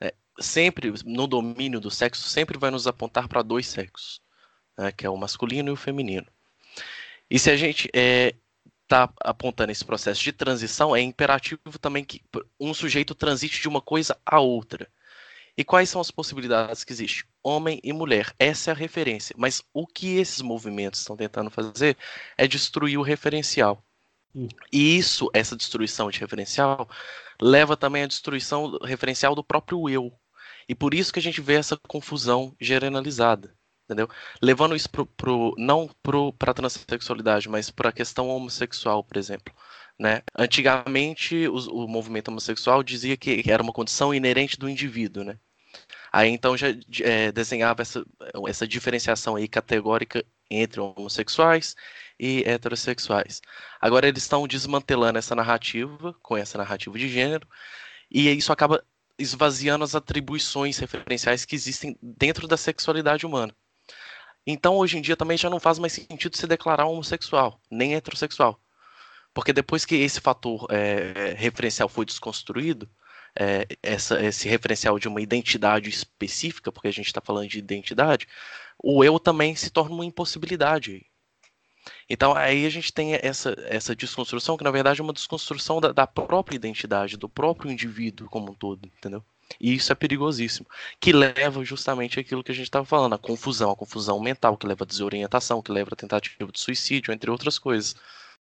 né, sempre no domínio do sexo sempre vai nos apontar para dois sexos, né, que é o masculino e o feminino. E se a gente está é, apontando esse processo de transição, é imperativo também que um sujeito transite de uma coisa a outra. E quais são as possibilidades que existem? Homem e mulher, essa é a referência. Mas o que esses movimentos estão tentando fazer é destruir o referencial. Hum. E isso, essa destruição de referencial, leva também à destruição referencial do próprio eu. E por isso que a gente vê essa confusão generalizada entendeu? Levando isso pro, pro não para a transexualidade, mas para a questão homossexual, por exemplo. Né? Antigamente, o, o, movimento homossexual dizia que era uma condição inerente do indivíduo. Né? Aí então já é, desenhava essa, essa diferenciação aí categórica entre homossexuais e heterossexuais. Agora eles estão desmantelando essa narrativa, com essa narrativa de gênero, e isso acaba esvaziando as atribuições referenciais que existem dentro da sexualidade humana. Então, hoje em dia, também já não faz mais sentido se declarar homossexual, nem heterossexual. Porque depois que esse fator é, referencial foi desconstruído, é, essa, esse referencial de uma identidade específica, porque a gente está falando de identidade, o eu também se torna uma impossibilidade. Então aí a gente tem essa, essa desconstrução, que na verdade é uma desconstrução da, da própria identidade, do próprio indivíduo como um todo, entendeu? E isso é perigosíssimo, que leva justamente aquilo que a gente estava falando, a confusão, a confusão mental, que leva a desorientação, que leva a tentativa de suicídio, entre outras coisas.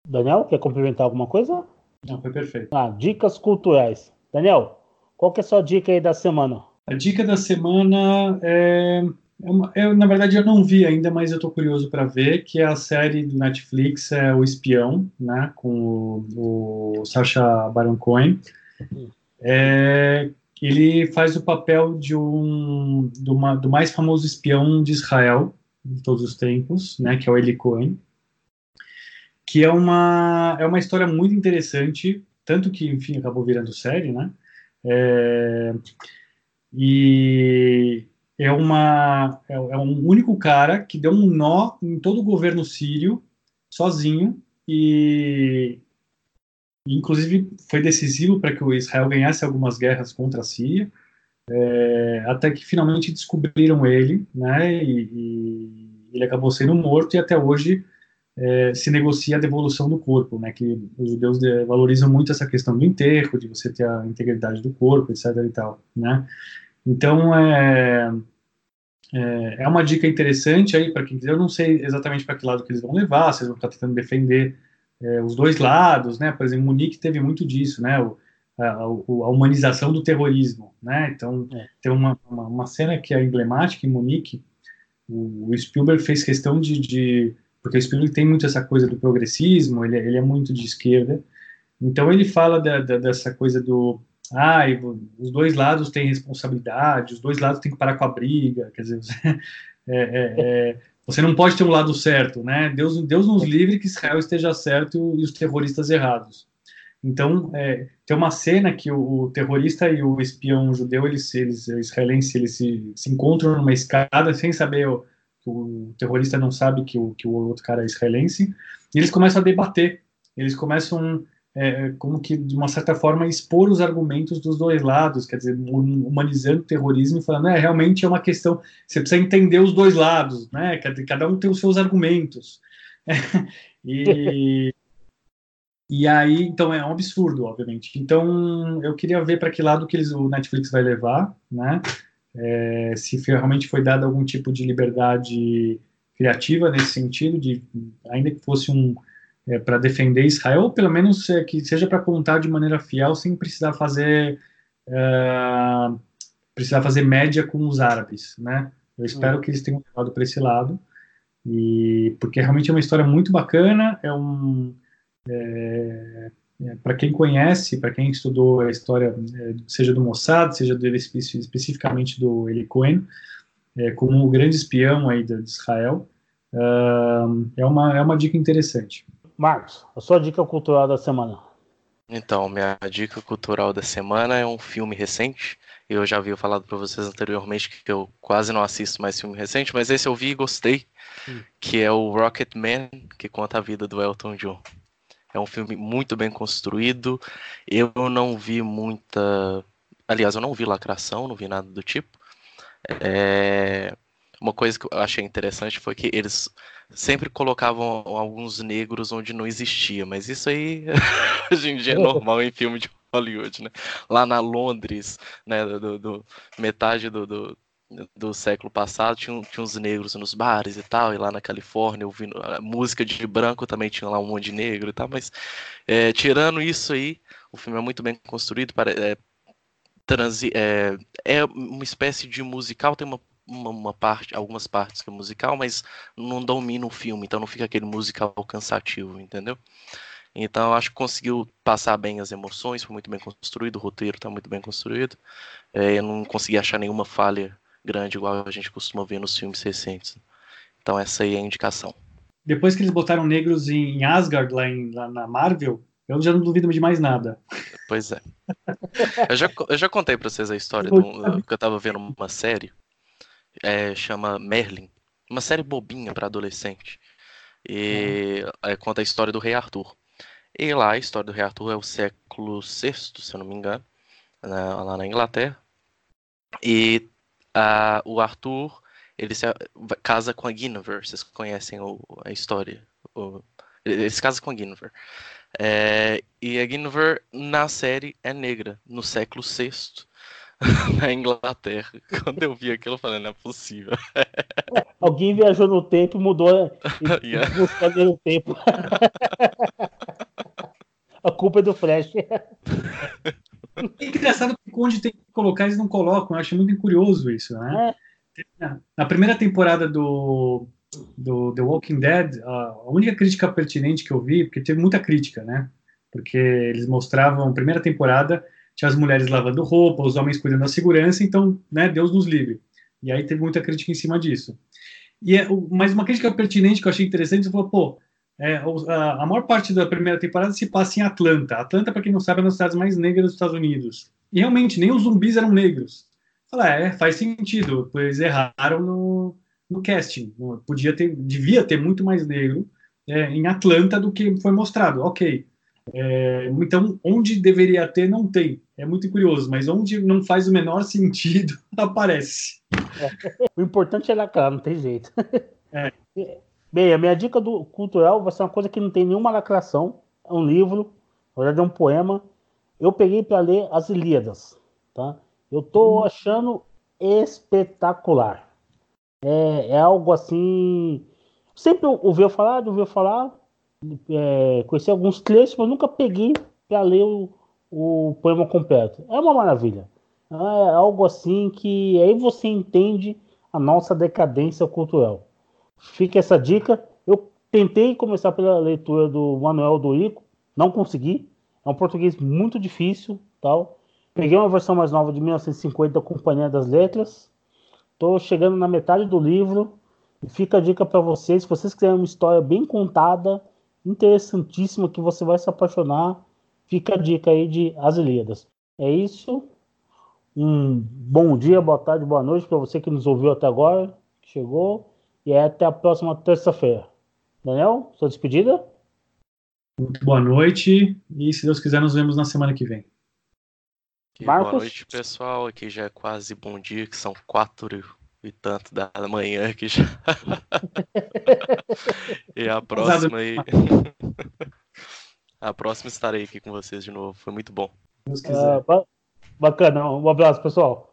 Daniel, quer complementar alguma coisa? Não, foi perfeito. Ah, dicas culturais. Daniel, qual que é a sua dica aí da semana? A dica da semana é, é uma, eu, na verdade eu não vi ainda, mas eu estou curioso para ver, que é a série do Netflix, é O Espião, né, com o, o Sacha Baron Cohen. É, ele faz o papel de um do, uma, do, mais famoso espião de Israel de todos os tempos, né, que é o Eli Cohen, que é uma é uma história muito interessante, tanto que enfim acabou virando série, né? É, e é uma é, é um único cara que deu um nó em todo o governo sírio sozinho e inclusive foi decisivo para que o Israel ganhasse algumas guerras contra a Síria, é, até que finalmente descobriram ele, né, e, e, ele acabou sendo morto e até hoje é, se negocia a devolução do corpo, né, que os judeus de, valorizam muito essa questão do enterro, de você ter a integridade do corpo, etc e tal, né. Então, é, é, é uma dica interessante aí para quem quiser, eu não sei exatamente para que lado que eles vão levar, se eles vão estar tentando defender é, os dois lados, né? Por exemplo, Munique teve muito disso, né? O, a, a, humanização do terrorismo, né? Então, é. tem uma, uma, uma, cena que é emblemática em Munique, o, o Spielberg fez questão de, de, porque o Spielberg tem muito essa coisa do progressismo, ele, ele é muito de esquerda, então ele fala da, da, dessa coisa do, ah, os dois lados têm responsabilidade, os dois lados têm que parar com a briga, quer dizer, é, é, é você não pode ter um lado certo, né? Deus, Deus nos livre que Israel esteja certo e os terroristas errados. Então, é, tem uma cena que o, o, terrorista e o espião judeu, eles, eles israelense, eles se, se encontram numa escada sem saber, o, o terrorista não sabe que o, que o outro cara é israelense, e eles começam a debater, eles começam é, como que, de uma certa forma, expor os argumentos dos dois lados, quer dizer, humanizando o terrorismo e falando, é, realmente é uma questão, você precisa entender os dois lados, né, cada um tem os seus argumentos. e, e aí, então, é um absurdo, obviamente. Então, eu queria ver para que lado que eles, o Netflix vai levar, né, é, se realmente foi dado algum tipo de liberdade criativa nesse sentido, de ainda que fosse um é, para defender Israel, ou pelo menos é, que seja para contar de maneira fiel, sem precisar fazer é, precisar fazer média com os árabes, né? Eu espero que eles tenham levado para esse lado, e porque realmente é uma história muito bacana, é um é, é, para quem conhece, para quem estudou a história, é, seja do Mossad, seja dele especificamente do Eli Cohen, como o grande espião aí de Israel, é uma é uma dica interessante. Marcos, a sua dica cultural da semana. Então, minha dica cultural da semana é um filme recente. Eu já havia falado para vocês anteriormente que eu quase não assisto mais filme recente, mas esse eu vi e gostei, hum. que é o Rocket Man, que conta a vida do Elton John. É um filme muito bem construído. Eu não vi muita. Aliás, eu não vi lacração, não vi nada do tipo. É... Uma coisa que eu achei interessante foi que eles sempre colocavam alguns negros onde não existia, mas isso aí hoje em dia é normal em filme de Hollywood, né? Lá na Londres, né, do, do metade do, do, do, século passado, tinha, tinha uns negros nos bares e tal, e lá na Califórnia, ouvindo música de branco também tinha lá um monte de negro e tal, mas é, tirando isso aí, o filme é muito bem construído, para, é, transi, é, é uma espécie de musical, tem uma uma, uma, parte, algumas partes que é musical, mas não domina o filme, então não fica aquele musical cansativo, entendeu? Então eu acho que conseguiu passar bem as emoções, foi muito bem construído, o roteiro está muito bem construído. É, eu não consegui achar nenhuma falha grande igual a gente costuma ver nos filmes recentes. Então essa aí é a indicação. Depois que eles botaram negros em Asgard lá, em, lá na Marvel, eu já não duvido de mais nada. Pois é. Eu já, eu já contei para vocês a história do, que eu tava vendo uma série é, chama Merlin, uma série bobinha para adolescente. E é, conta a história do rei Arthur. E lá a história do rei Arthur é o século VI, se eu não me engano, né, lá na Inglaterra. E a, o Arthur ele se casa com a Guinevere, vocês conhecem o, a história, Ele se casa com a Guinevere. É, e a Guinevere na série é negra, no século VI, na Inglaterra. Quando eu vi aquilo, eu falei, não é possível. Alguém viajou no tempo e mudou e, yeah. no tempo. a culpa é do Flash. É engraçado que onde tem que colocar, eles não colocam. Eu acho muito curioso isso, né? É. Na primeira temporada do do The Walking Dead, a única crítica pertinente que eu vi, porque teve muita crítica, né? Porque eles mostravam, primeira temporada, tinha as mulheres lavando roupa, os homens cuidando da segurança, então, né, Deus nos livre. E aí teve muita crítica em cima disso. E é, mas uma crítica pertinente que eu achei interessante, você falou, pô, é, a, a, maior parte da primeira temporada se passa em Atlanta. Atlanta, para quem não sabe, é uma das cidades mais negras dos Estados Unidos. E realmente, nem os zumbis eram negros. Fala, é, faz sentido, pois erraram no, no casting. Podia ter, devia ter muito mais negro é, em Atlanta do que foi mostrado. Ok. É, então, onde deveria ter, não tem. É muito curioso, mas onde não faz o menor sentido, aparece. É. O importante é lá, cara, não tem jeito. É. Bem, a minha dica do cultural vai ser uma coisa que não tem nenhuma lacração. É um livro, na verdade é um poema. Eu peguei para ler As Ilíadas, tá? Eu tô hum. achando espetacular. É, é algo assim. Sempre ouviu falar, ouviu falar, é, conheci alguns trechos, mas nunca peguei para ler o, o poema completo. É uma maravilha. É algo assim que aí você entende a nossa decadência cultural. Fica essa dica. Eu tentei começar pela leitura do Manuel do Ico, não consegui. É um português muito difícil, tal. Peguei uma versão mais nova de 1950, Companhia das Letras. Estou chegando na metade do livro e fica a dica para vocês, se vocês quiserem uma história bem contada, interessantíssima, que você vai se apaixonar, fica a dica aí de As Ilíadas. É isso. Um bom dia, boa tarde, boa noite para você que nos ouviu até agora, que chegou, e até a próxima terça-feira. Daniel, sua despedida? Muito boa noite e, se Deus quiser, nos vemos na semana que vem. Marcos? Boa noite, pessoal. Aqui já é quase bom dia, que são quatro e tanto da manhã aqui já. e a próxima aí. a próxima estarei aqui com vocês de novo. Foi muito bom. Uh, bacana. Um abraço, pessoal.